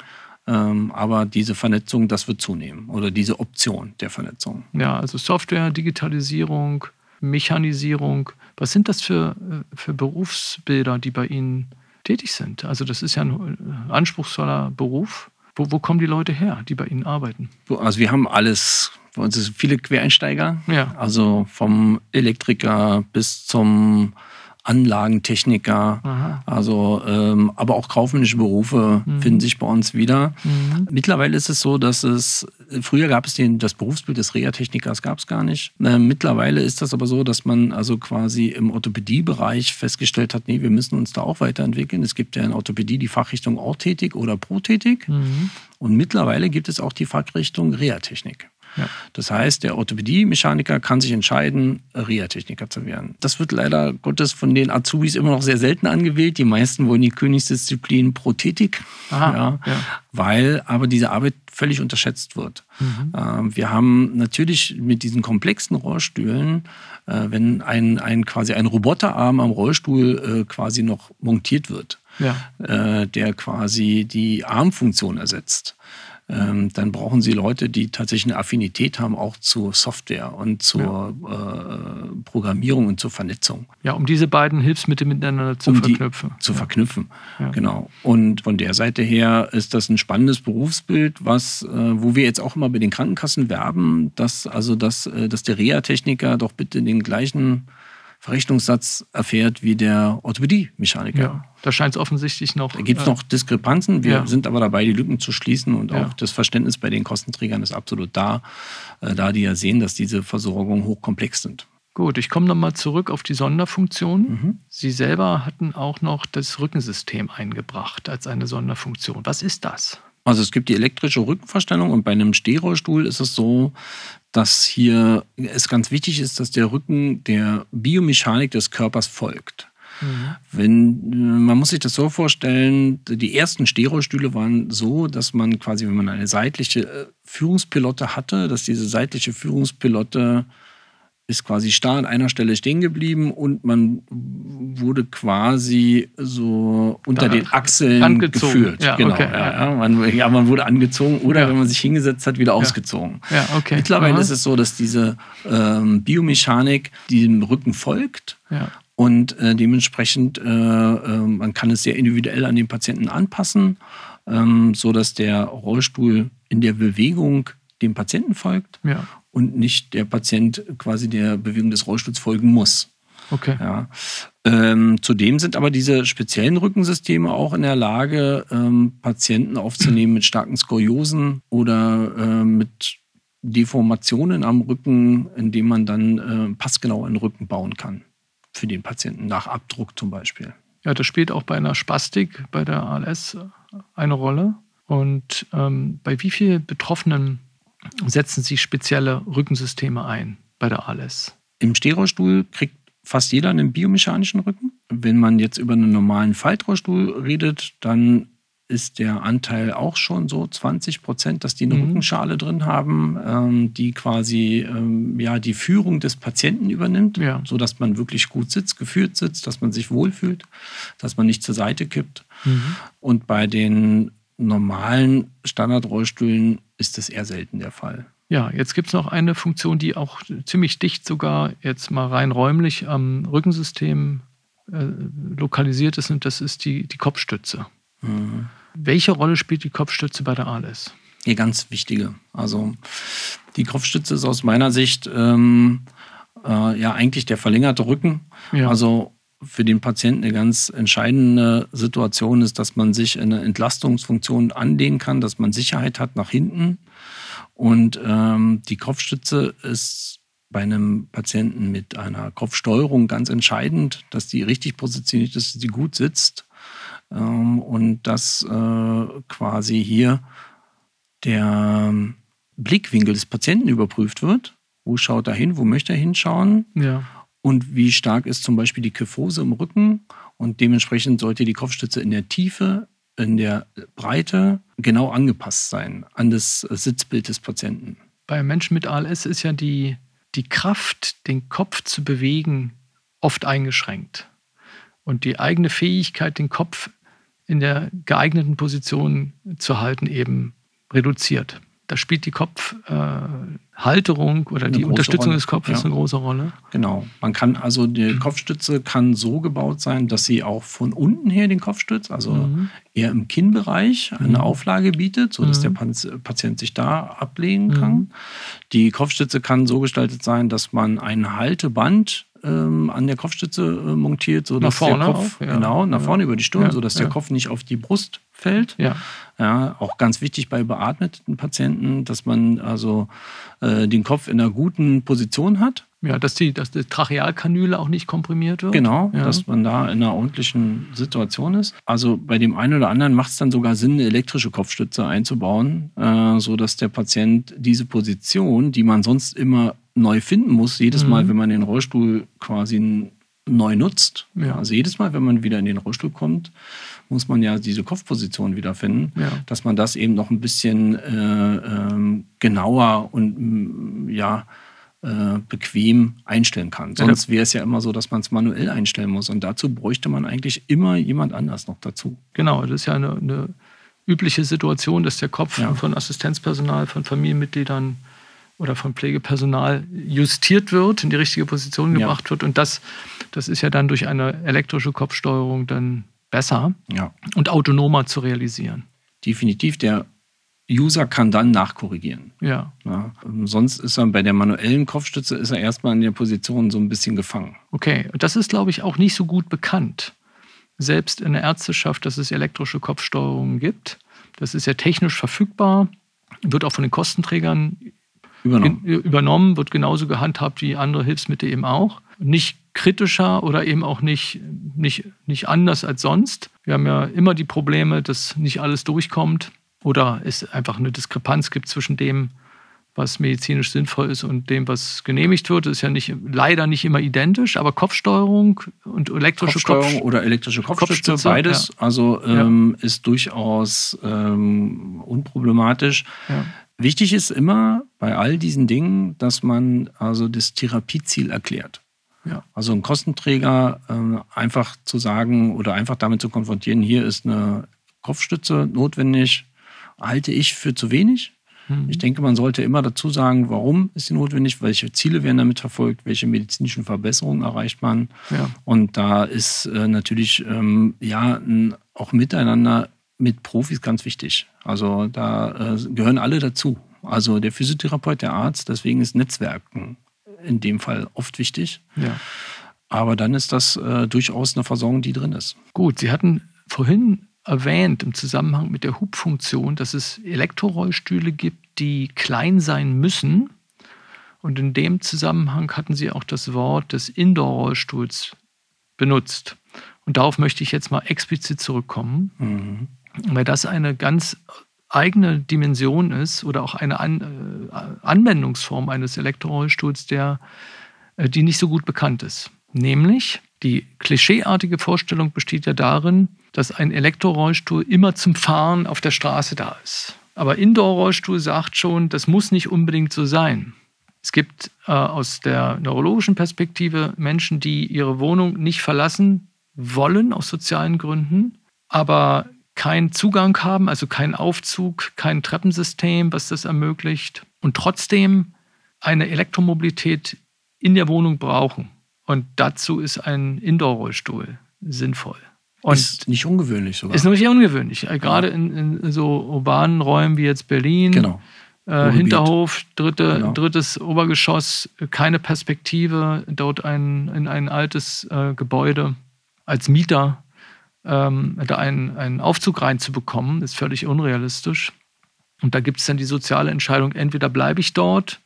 Ähm, aber diese Vernetzung, das wird zunehmen oder diese Option der Vernetzung. Ja, also Software, Digitalisierung, Mechanisierung. Was sind das für, äh, für Berufsbilder, die bei Ihnen tätig sind? Also das ist ja ein äh, anspruchsvoller Beruf. Wo, wo kommen die Leute her, die bei Ihnen arbeiten? Also wir haben alles. Bei uns sind viele Quereinsteiger. Ja. Also vom Elektriker bis zum Anlagentechniker, Aha. also ähm, aber auch kaufmännische Berufe mhm. finden sich bei uns wieder. Mhm. Mittlerweile ist es so, dass es früher gab es den das Berufsbild des Reha-Technikers gab es gar nicht. Äh, mittlerweile ist das aber so, dass man also quasi im Orthopädiebereich festgestellt hat, nee, wir müssen uns da auch weiterentwickeln. Es gibt ja in Orthopädie die Fachrichtung Orttätig oder Protätig mhm. und mittlerweile gibt es auch die Fachrichtung Reha-Technik. Ja. Das heißt, der Orthopädie-Mechaniker kann sich entscheiden, Reha-Techniker zu werden. Das wird leider Gottes von den Azubis immer noch sehr selten angewählt. Die meisten wollen die Königsdisziplin Prothetik, Aha, ja, ja. weil aber diese Arbeit völlig unterschätzt wird. Mhm. Ähm, wir haben natürlich mit diesen komplexen Rollstühlen, äh, wenn ein, ein quasi ein Roboterarm am Rollstuhl äh, quasi noch montiert wird, ja. Äh, der quasi die Armfunktion ersetzt ähm, dann brauchen Sie Leute, die tatsächlich eine Affinität haben, auch zur Software und zur ja. äh, Programmierung und zur Vernetzung. Ja, um diese beiden Hilfsmittel miteinander zu um verknüpfen. zu ja. verknüpfen, ja. genau. Und von der Seite her ist das ein spannendes Berufsbild, was, äh, wo wir jetzt auch immer bei den Krankenkassen werben, dass also dass, äh, dass der Reha-Techniker doch bitte den gleichen Verrechnungssatz erfährt wie der Orthopädie-Mechaniker. Ja, da scheint es offensichtlich noch. Da gibt es äh, noch Diskrepanzen. Wir ja. sind aber dabei, die Lücken zu schließen und ja. auch das Verständnis bei den Kostenträgern ist absolut da, äh, da die ja sehen, dass diese Versorgungen hochkomplex sind. Gut, ich komme nochmal zurück auf die Sonderfunktion. Mhm. Sie selber hatten auch noch das Rückensystem eingebracht als eine Sonderfunktion. Was ist das? Also es gibt die elektrische Rückenverstellung und bei einem Stehrollstuhl ist es so, dass hier es ganz wichtig ist, dass der Rücken der Biomechanik des Körpers folgt. Mhm. Wenn, man muss sich das so vorstellen, die ersten Stehrollstühle waren so, dass man quasi, wenn man eine seitliche äh, Führungspilotte hatte, dass diese seitliche Führungspilotte ist quasi starr an einer Stelle stehen geblieben und man wurde quasi so unter den Achseln angezogen. geführt. Ja, genau. Okay, ja, ja. Man, ja, man wurde angezogen oder wenn man sich hingesetzt hat, wieder ausgezogen. Ja, okay. Mittlerweile Aha. ist es so, dass diese ähm, Biomechanik diesem Rücken folgt. Und äh, dementsprechend, äh, äh, man kann es sehr individuell an den Patienten anpassen, ähm, so dass der Rollstuhl in der Bewegung dem Patienten folgt. Ja und nicht der Patient quasi der Bewegung des Rollstuhls folgen muss. Okay. Ja. Ähm, zudem sind aber diese speziellen Rückensysteme auch in der Lage, ähm, Patienten aufzunehmen mit starken Skoliosen oder äh, mit Deformationen am Rücken, indem man dann äh, passgenau einen Rücken bauen kann. Für den Patienten, nach Abdruck zum Beispiel. Ja, das spielt auch bei einer Spastik, bei der ALS eine Rolle. Und ähm, bei wie vielen Betroffenen setzen Sie spezielle Rückensysteme ein bei der ALS? Im Stehrollstuhl kriegt fast jeder einen biomechanischen Rücken. Wenn man jetzt über einen normalen Faltrollstuhl redet, dann ist der Anteil auch schon so 20 Prozent, dass die eine mhm. Rückenschale drin haben, ähm, die quasi ähm, ja, die Führung des Patienten übernimmt, ja. sodass man wirklich gut sitzt, geführt sitzt, dass man sich wohlfühlt, dass man nicht zur Seite kippt. Mhm. Und bei den normalen Standardrollstühlen ist das eher selten der Fall. Ja, jetzt gibt es noch eine Funktion, die auch ziemlich dicht sogar jetzt mal rein räumlich am Rückensystem äh, lokalisiert ist und das ist die, die Kopfstütze. Mhm. Welche Rolle spielt die Kopfstütze bei der ALS? Ja, ganz wichtige. Also die Kopfstütze ist aus meiner Sicht ähm, äh, ja eigentlich der verlängerte Rücken. Ja. Also für den Patienten eine ganz entscheidende Situation ist, dass man sich in eine Entlastungsfunktion anlehnen kann, dass man Sicherheit hat nach hinten. Und ähm, die Kopfstütze ist bei einem Patienten mit einer Kopfsteuerung ganz entscheidend, dass die richtig positioniert ist, dass sie gut sitzt ähm, und dass äh, quasi hier der Blickwinkel des Patienten überprüft wird. Wo schaut er hin? Wo möchte er hinschauen? Ja und wie stark ist zum Beispiel die Kyphose im Rücken. Und dementsprechend sollte die Kopfstütze in der Tiefe, in der Breite genau angepasst sein an das Sitzbild des Patienten. Bei Menschen mit ALS ist ja die, die Kraft, den Kopf zu bewegen, oft eingeschränkt. Und die eigene Fähigkeit, den Kopf in der geeigneten Position zu halten, eben reduziert da spielt die Kopfhalterung äh, oder die Unterstützung Rolle. des Kopfes ja. eine große Rolle. Genau. Man kann also die mhm. Kopfstütze kann so gebaut sein, dass sie auch von unten her den Kopf stützt, also mhm. eher im Kinnbereich eine mhm. Auflage bietet, sodass mhm. der Patient sich da ablehnen kann. Mhm. Die Kopfstütze kann so gestaltet sein, dass man ein Halteband ähm, an der Kopfstütze äh, montiert, so nach vorne der Kopf auch, ja. genau nach vorne ja. über die Stirn, Ja, so dass der Kopf nicht auf die Brust fällt. Ja. Ja, auch ganz wichtig bei beatmeten Patienten, dass man also äh, den Kopf in einer guten Position hat. Ja, dass die, dass die Trachealkanüle auch nicht komprimiert wird. Genau, Ja. dass man da in einer ordentlichen Situation ist. Also bei dem einen oder anderen macht es dann sogar Sinn, eine elektrische Kopfstütze einzubauen, äh, so dass der Patient diese Position, die man sonst immer neu finden muss, jedes Mhm. Mal, wenn man den Rollstuhl quasi neu nutzt. Ja. Also jedes Mal, wenn man wieder in den Rollstuhl kommt, muss man ja diese Kopfposition wiederfinden, Ja. dass man das eben noch ein bisschen äh, ähm, genauer und ja äh, bequem einstellen kann. Ja, Sonst wäre es ja immer so, dass man es manuell einstellen muss. Und dazu bräuchte man eigentlich immer jemand anders noch dazu. Genau, das ist ja eine, eine übliche Situation, dass der Kopf Ja. von Assistenzpersonal, von Familienmitgliedern oder von Pflegepersonal justiert wird, in die richtige Position Ja. gebracht wird. Und das, das ist ja dann durch eine elektrische Kopfsteuerung dann besser Ja. und autonomer zu realisieren. Definitiv, der User kann dann nachkorrigieren. Ja, Ja. Ähm, Sonst ist er bei der manuellen Kopfstütze ist er erstmal in der Position so ein bisschen gefangen. okay. Das ist, glaube ich, auch nicht so gut bekannt. Selbst in der Ärzteschaft, dass es elektrische Kopfsteuerungen gibt. Das ist ja technisch verfügbar, wird auch von den Kostenträgern Übernommen. übernommen, wird genauso gehandhabt wie andere Hilfsmittel eben auch. Nicht kritischer oder eben auch nicht, nicht, nicht anders als sonst. Wir haben ja immer die Probleme, dass nicht alles durchkommt oder es einfach eine Diskrepanz gibt zwischen dem, was medizinisch sinnvoll ist und dem, was genehmigt wird. Das ist ja nicht, leider nicht immer identisch, aber Kopfsteuerung und elektrische Kopfsteuerung Kopf oder elektrische Kopfstütze, Kopfstütze, beides. Also Ja. ähm, ist durchaus ähm, unproblematisch. Ja. Wichtig ist immer bei all diesen Dingen, dass man also das Therapieziel erklärt. Ja. Also ein Kostenträger ähm, einfach zu sagen oder einfach damit zu konfrontieren, hier ist eine Kopfstütze notwendig, halte ich für zu wenig. Mhm. Ich denke, man sollte immer dazu sagen, warum ist sie notwendig, welche Ziele werden damit verfolgt, welche medizinischen Verbesserungen erreicht man. Ja. Und da ist äh, natürlich ähm, ja ein, auch miteinander mit Profis ganz wichtig. Also da äh, gehören alle dazu. Also der Physiotherapeut, der Arzt, deswegen ist Netzwerken in dem Fall oft wichtig. ja. Aber dann ist das äh, durchaus eine Versorgung, die drin ist. Gut, Sie hatten vorhin erwähnt im Zusammenhang mit der Hubfunktion, dass es Elektrorollstühle gibt, die klein sein müssen. Und in dem Zusammenhang hatten Sie auch das Wort des Indoor-Rollstuhls benutzt. Und darauf möchte ich jetzt mal explizit zurückkommen, Mhm. weil das eine ganz eigene Dimension ist oder auch eine An äh, Anwendungsform eines Elektrorollstuhls, der, äh, die nicht so gut bekannt ist. Nämlich die klischeeartige Vorstellung besteht ja darin, dass ein Elektrorollstuhl immer zum Fahren auf der Straße da ist. Aber Indoor-Rollstuhl sagt schon, das muss nicht unbedingt so sein. Es gibt äh, aus der neurologischen Perspektive Menschen, die ihre Wohnung nicht verlassen wollen aus sozialen Gründen, aber keinen Zugang haben, also keinen Aufzug, kein Treppensystem, was das ermöglicht und trotzdem eine Elektromobilität in der Wohnung brauchen. Und dazu ist ein Indoor-Rollstuhl sinnvoll. Und ist nicht ungewöhnlich sogar. ist nämlich ungewöhnlich, äh, gerade in, in so urbanen Räumen wie jetzt Berlin. genau. Äh. Hinterhof, dritte, Genau. drittes Obergeschoss, keine Perspektive, dort ein, in ein altes äh, Gebäude als Mieter ähm, da einen, einen Aufzug reinzubekommen, ist völlig unrealistisch. Und da gibt es dann die soziale Entscheidung, entweder bleibe ich dort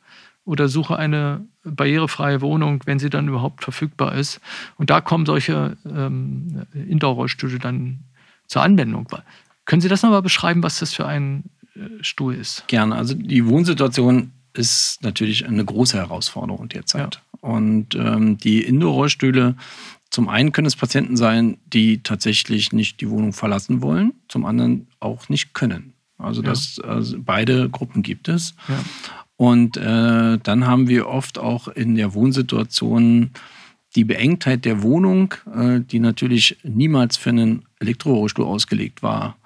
oder suche eine barrierefreie Wohnung, wenn sie dann überhaupt verfügbar ist. Und da kommen solche ähm, Indoor-Rollstühle dann zur Anwendung. Können Sie das nochmal beschreiben, was das für ein äh, Stuhl ist? Gerne. Also die Wohnsituation ist natürlich eine große Herausforderung derzeit. Und ähm, die Indoor-Rollstühle, zum einen können es Patienten sein, die tatsächlich nicht die Wohnung verlassen wollen, zum anderen auch nicht können. Also, Ja. das, also beide Gruppen gibt es. Ja. Und äh, dann haben wir oft auch in der Wohnsituation die Beengtheit der Wohnung, äh, die natürlich niemals für einen Elektrorollstuhl ausgelegt war,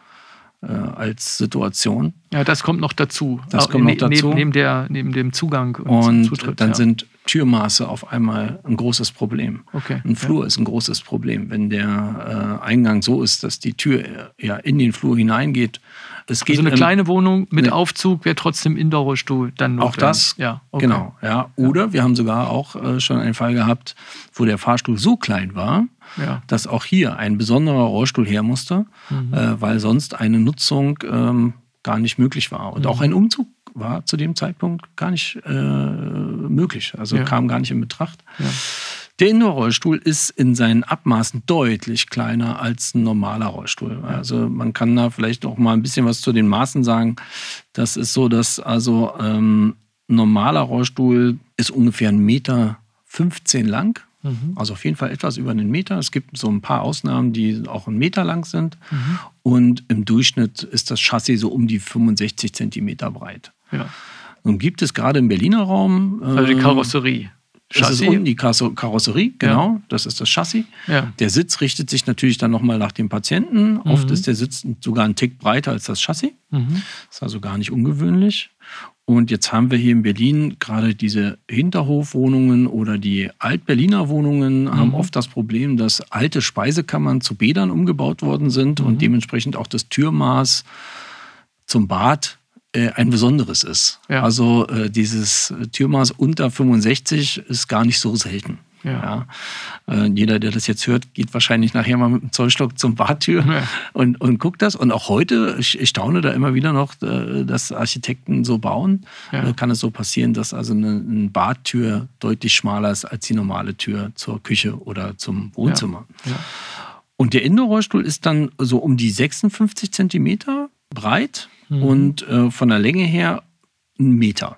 äh, als Situation. Ja, das kommt noch dazu. Das kommt noch ne- dazu. Neben, neben, der, neben dem Zugang Und Zutritt, dann ja. sind Türmaße auf einmal ein großes Problem. Okay. Ein Flur ja. ist ein großes Problem. Wenn der äh, Eingang so ist, dass die Tür äh, ja in den Flur hineingeht, es geht also eine kleine Wohnung mit ne, Aufzug wäre trotzdem Indoor-Rollstuhl dann notwendig. Auch das, ja, okay. genau. Ja. Oder ja. wir haben sogar auch äh, schon einen Fall gehabt, wo der Fahrstuhl so klein war, ja. dass auch hier ein besonderer Rollstuhl her musste, mhm. äh, weil sonst eine Nutzung ähm, gar nicht möglich war. Und mhm. auch ein Umzug war zu dem Zeitpunkt gar nicht äh, möglich. Also ja. kam gar nicht in Betracht. Der Indoor-Rollstuhl ist in seinen Abmaßen deutlich kleiner als ein normaler Rollstuhl. Also man kann da vielleicht auch mal ein bisschen was zu den Maßen sagen. Das ist so, dass also ähm, normaler Rollstuhl ist ungefähr 1,15 Meter 15 lang. Mhm. Also auf jeden Fall etwas über einen Meter. Es gibt so ein paar Ausnahmen, die auch einen Meter lang sind. Mhm. Und im Durchschnitt ist das Chassis so um die 65 Zentimeter breit. Ja. Nun gibt es gerade im Berliner Raum. also die ähm, Karosserie. Chassis. Das ist die Karosserie, genau. Ja. Das ist das Chassis. Ja. Der Sitz richtet sich natürlich dann nochmal nach dem Patienten. Mhm. Oft ist der Sitz sogar ein Tick breiter als das Chassis. Mhm. Ist also gar nicht ungewöhnlich. Und jetzt haben wir hier in Berlin gerade diese Hinterhofwohnungen oder die Altberliner Wohnungen mhm. haben oft das Problem, dass alte Speisekammern zu Bädern umgebaut worden sind und mhm. dementsprechend auch das Türmaß zum Bad ein besonderes ist. Ja. Also äh, dieses Türmaß unter 65 ist gar nicht so selten. Ja. ja. Äh, jeder, der das jetzt hört, geht wahrscheinlich nachher mal mit dem Zollstock zum Badtür ja. und, und guckt das. Und auch heute, ich, ich staune da immer wieder noch, äh, dass Architekten so bauen. Ja. Äh, kann es so passieren, dass also eine, eine, Badtür deutlich schmaler ist als die normale Tür zur Küche oder zum Wohnzimmer. Und der Indoor-Rollstuhl ist dann so um die 56 Zentimeter breit mhm. und äh, von der Länge her ein Meter.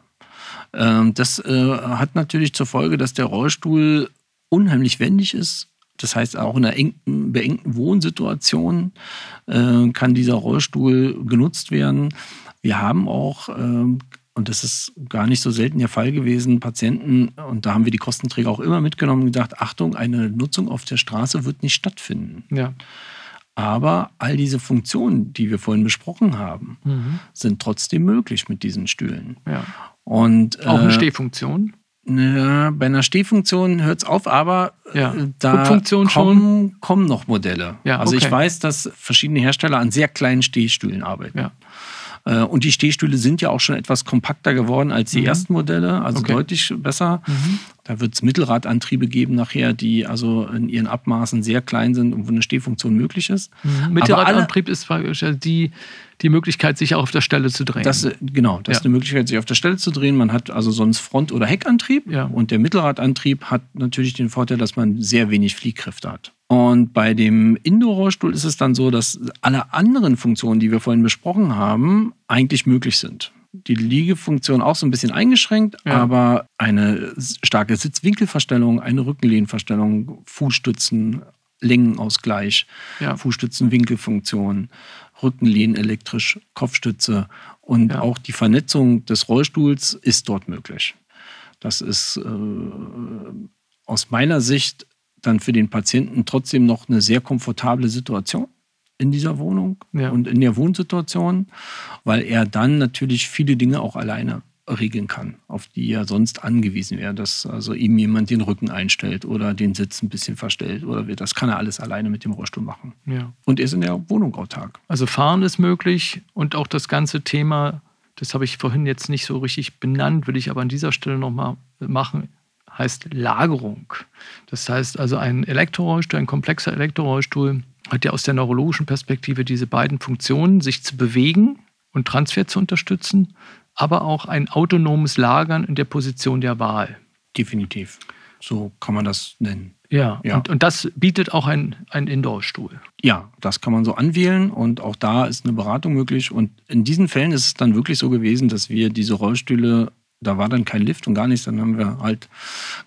Ähm, das äh, hat natürlich zur Folge, dass der Rollstuhl unheimlich wendig ist. Das heißt, auch in einer engten, beengten Wohnsituation äh, kann dieser Rollstuhl genutzt werden. Wir haben auch, ähm, und das ist gar nicht so selten der Fall gewesen, Patienten, und da haben wir die Kostenträger auch immer mitgenommen und gedacht, Achtung, eine Nutzung auf der Straße wird nicht stattfinden. Ja. Aber all diese Funktionen, die wir vorhin besprochen haben, mhm. sind trotzdem möglich mit diesen Stühlen. Ja. Und, Auch eine äh, Stehfunktion? Ja, bei einer Stehfunktion hört es auf, aber ja. Äh, da kommen, kommen, noch Modelle. Ja, also okay. ich weiß, dass verschiedene Hersteller an sehr kleinen Stehstühlen arbeiten. Ja. Äh, und die Stehstühle sind ja auch schon etwas kompakter geworden als die mhm. ersten Modelle, also okay. deutlich besser. Mhm. Da wird es Mittelradantriebe geben nachher, die also in ihren Abmaßen sehr klein sind und wo eine Stehfunktion möglich ist. Mhm. Mittelradantrieb ist die, die Möglichkeit, sich auch auf der Stelle zu drehen. Das, genau, das ja. ist eine Möglichkeit, sich auf der Stelle zu drehen. Man hat also sonst Front- oder Heckantrieb. Ja. Und der Mittelradantrieb hat natürlich den Vorteil, dass man sehr wenig Fliehkräfte hat. Und bei dem Indoor-Rollstuhl ist es dann so, dass alle anderen Funktionen, die wir vorhin besprochen haben, eigentlich möglich sind die Liegefunktion auch so ein bisschen eingeschränkt, ja. aber eine starke Sitzwinkelverstellung, eine Rückenlehnverstellung, Fußstützen, Längenausgleich, ja. Fußstützenwinkelfunktion, Rückenlehnen elektrisch, Kopfstütze und ja. auch die Vernetzung des Rollstuhls ist dort möglich. Das ist äh, aus meiner Sicht dann für den Patienten trotzdem noch eine sehr komfortable Situation in dieser Wohnung ja. und in der Wohnsituation, weil er dann natürlich viele Dinge auch alleine regeln kann, auf die er sonst angewiesen wäre, dass also ihm jemand den Rücken einstellt oder den Sitz ein bisschen verstellt oder das kann er alles alleine mit dem Rollstuhl machen. Ja. Und er ist in der Wohnung autark. Also fahren ist möglich und auch das ganze Thema, das habe ich vorhin jetzt nicht so richtig benannt, will ich aber an dieser Stelle nochmal machen, heißt Lagerung. Das heißt also ein Elektrorollstuhl, ein komplexer Elektrorollstuhl hat ja aus der neurologischen Perspektive diese beiden Funktionen, sich zu bewegen und Transfer zu unterstützen aber auch ein autonomes Lagern in der Position der Wahl. Definitiv. So kann man das nennen. Ja, ja. Und, und das bietet auch ein, ein Indoor-Stuhl. Ja, das kann man so anwählen und auch da ist eine Beratung möglich. Und in diesen Fällen ist es dann wirklich so gewesen, dass wir diese Rollstühle, da war dann kein Lift und gar nichts, dann haben wir halt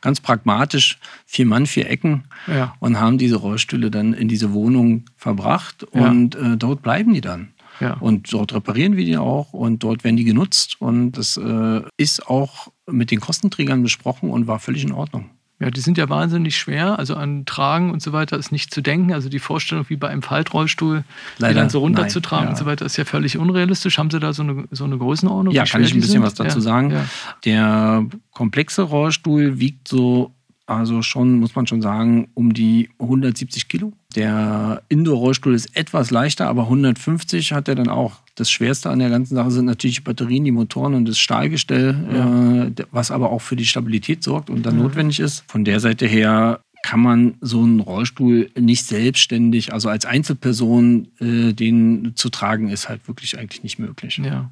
ganz pragmatisch vier Mann, vier Ecken ja. und haben diese Rollstühle dann in diese Wohnung verbracht und ja. äh, dort bleiben die dann. Ja. Und dort reparieren wir die auch und dort werden die genutzt. Und das äh, ist auch mit den Kostenträgern besprochen und war völlig in Ordnung. Ja, die sind ja wahnsinnig schwer. Also an Tragen und so weiter ist nicht zu denken. Also die Vorstellung, wie bei einem Faltrollstuhl, Leider, die dann so runterzutragen ja. und so weiter, ist ja völlig unrealistisch. Haben Sie da so eine, so eine Größenordnung? Ja, kann ich ein bisschen sind? was dazu ja, sagen. Ja. Der komplexe Rollstuhl wiegt so also schon, muss man schon sagen, um die 170 Kilo. Der Indoor-Rollstuhl ist etwas leichter, aber 150 hat er dann auch. Das Schwerste an der ganzen Sache sind natürlich die Batterien, die Motoren und das Stahlgestell, ja. äh, was aber auch für die Stabilität sorgt und dann ja. notwendig ist. Von der Seite her kann man so einen Rollstuhl nicht selbstständig, also als Einzelperson, äh, den zu tragen, ist halt wirklich eigentlich nicht möglich. Ja.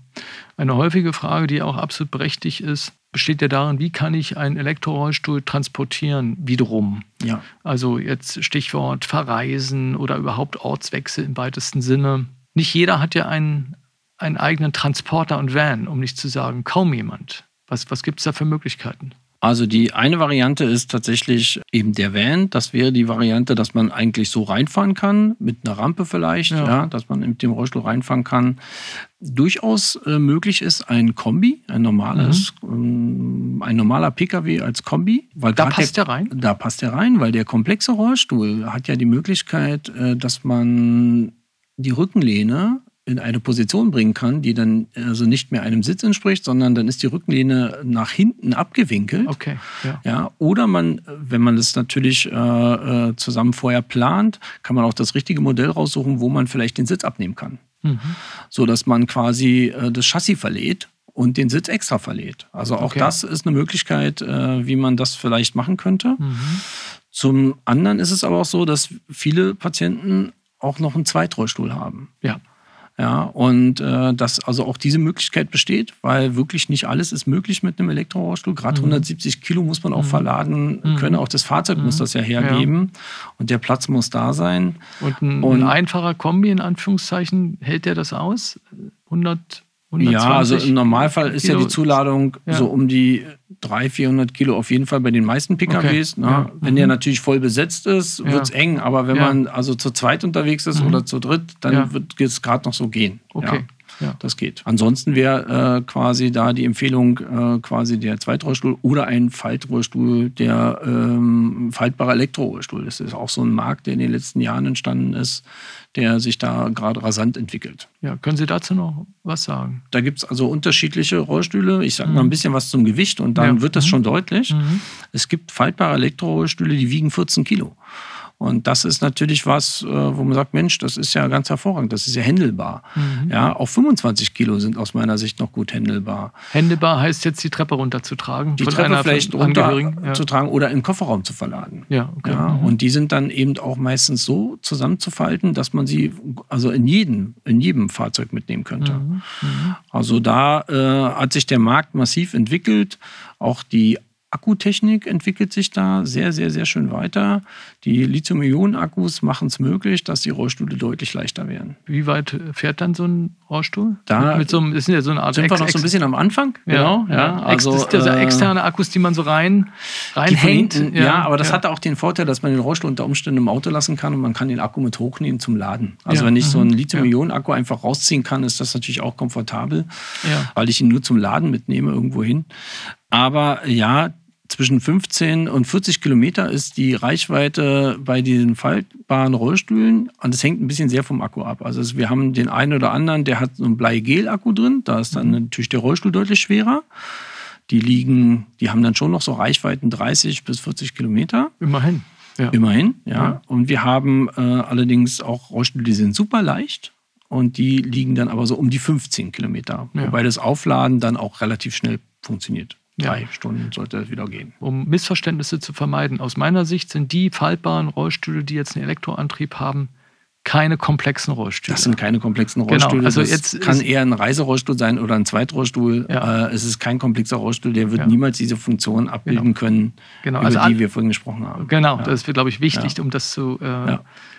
Eine häufige Frage, die auch absolut berechtigt ist, besteht ja darin, wie kann ich einen Elektrorollstuhl transportieren wiederum. Ja. Also jetzt Stichwort Verreisen oder überhaupt Ortswechsel im weitesten Sinne. Nicht jeder hat ja einen, einen eigenen Transporter und Van, um nicht zu sagen kaum jemand. Was, was gibt es da für Möglichkeiten? Also die eine Variante ist tatsächlich eben der Van. Das wäre die Variante, dass man eigentlich so reinfahren kann, mit einer Rampe vielleicht, ja. ja dass man mit dem Rollstuhl reinfahren kann. Durchaus äh, möglich ist ein Kombi, ein normales, mhm. ähm, ein normaler Pkw als Kombi. Weil da passt der, der, rein? Da passt der rein, weil der komplexe Rollstuhl hat ja die Möglichkeit, äh, dass man die Rückenlehne in eine Position bringen kann, die dann also nicht mehr einem Sitz entspricht, sondern dann ist die Rückenlehne nach hinten abgewinkelt. Okay. Ja. ja oder man, wenn man das natürlich äh, äh, zusammen vorher plant, kann man auch das richtige Modell raussuchen, wo man vielleicht den Sitz abnehmen kann. Mhm. So dass man quasi äh, das Chassis verlädt und den Sitz extra verlädt. Also auch okay. das ist eine Möglichkeit, äh, wie man das vielleicht machen könnte. Mhm. Zum anderen ist es aber auch so, dass viele Patienten auch noch einen Zweitrollstuhl haben. Ja. Ja, und äh, dass also auch diese Möglichkeit besteht, weil wirklich nicht alles ist möglich mit einem Elektrorollstuhl. Gerade mhm. 170 Kilo muss man auch mhm. verladen mhm. können. Auch das Fahrzeug muss mhm. das ja hergeben. Ja. Und der Platz muss da sein. Und ein, und ein einfacher Kombi, in Anführungszeichen, hält der das aus? 100 ja, also im Normalfall ist Kilo. ja die Zuladung ja. so um die 300, 400 Kilo auf jeden Fall bei den meisten PKWs. Okay. Ne? Ja. Wenn mhm. der natürlich voll besetzt ist, wird es eng. Aber wenn man also zu zweit unterwegs ist mhm. oder zu dritt, dann wird es gerade noch so gehen. Okay. Ja, das geht. Ansonsten wäre äh, quasi da die Empfehlung äh, quasi der Zweitrollstuhl oder ein Faltrollstuhl, der ähm, faltbare Elektrorollstuhl. Das ist auch so ein Markt, der in den letzten Jahren entstanden ist, der sich da gerade rasant entwickelt. Ja, können Sie dazu noch was sagen? Da gibt es also unterschiedliche Rollstühle. Ich sage mhm. mal ein bisschen was zum Gewicht und dann ja. wird das mhm. schon deutlich. Mhm. Es gibt faltbare Elektrorollstühle, die wiegen 14 Kilo. Und das ist natürlich was, äh, wo man sagt, Mensch, das ist ja ganz hervorragend, das ist ja händelbar. Mhm. Ja, auch 25 Kilo sind aus meiner Sicht noch gut händelbar. Händelbar heißt jetzt die Treppe runterzutragen, die Treppe vielleicht runterzutragen ja. oder im Kofferraum zu verladen. Ja, okay. ja, mhm. Und die sind dann eben auch meistens so zusammenzufalten, dass man sie also in jedem, in jedem Fahrzeug mitnehmen könnte. Mhm. mhm. Also da äh, hat sich der Markt massiv entwickelt. Auch die Akkutechnik entwickelt sich da sehr, sehr, sehr schön weiter. Die Lithium-Ionen-Akkus machen es möglich, dass die Rollstühle deutlich leichter werden. Wie weit fährt dann so ein Rollstuhl? Da mit, mit so einem, ist ja so eine Art sind wir noch so ein bisschen am Anfang. Genau, ja. ja. Also, das sind ja äh, externe Akkus, die man so rein reinhängt. Hinten, ja, ja, aber das ja. hat auch den Vorteil, dass man den Rollstuhl unter Umständen im Auto lassen kann und man kann den Akku mit hochnehmen zum Laden. Also wenn ich mhm. so einen Lithium-Ionen-Akku einfach rausziehen kann, ist das natürlich auch komfortabel, weil ich ihn nur zum Laden mitnehme irgendwo hin. Aber ja, zwischen 15 und 40 Kilometer ist die Reichweite bei diesen faltbaren Rollstühlen und das hängt ein bisschen sehr vom Akku ab. Also wir haben den einen oder anderen, der hat so einen Bleigel-Akku drin, da ist dann natürlich der Rollstuhl deutlich schwerer. Die liegen, die haben dann schon noch so Reichweiten 30 bis 40 Kilometer. Immerhin. Ja. Immerhin, ja. ja. Und wir haben äh, allerdings auch Rollstühle, die sind super leicht und die liegen dann aber so um die 15 Kilometer. Ja. Wobei das Aufladen dann auch relativ schnell funktioniert drei ja. Stunden sollte es wieder gehen. Um Missverständnisse zu vermeiden, aus meiner Sicht sind die faltbaren Rollstühle, die jetzt einen Elektroantrieb haben, keine komplexen Rollstühle. Das sind keine komplexen genau, Rollstühle. Genau. Also das jetzt kann eher ein Reiserollstuhl sein oder ein Zweitrollstuhl. Ja. Äh, es ist kein komplexer Rollstuhl, der wird ja. niemals diese Funktion abbilden genau. können, genau. über also die wir vorhin gesprochen haben. Genau, ja. das wird, glaube ich, wichtig, um das zu, äh,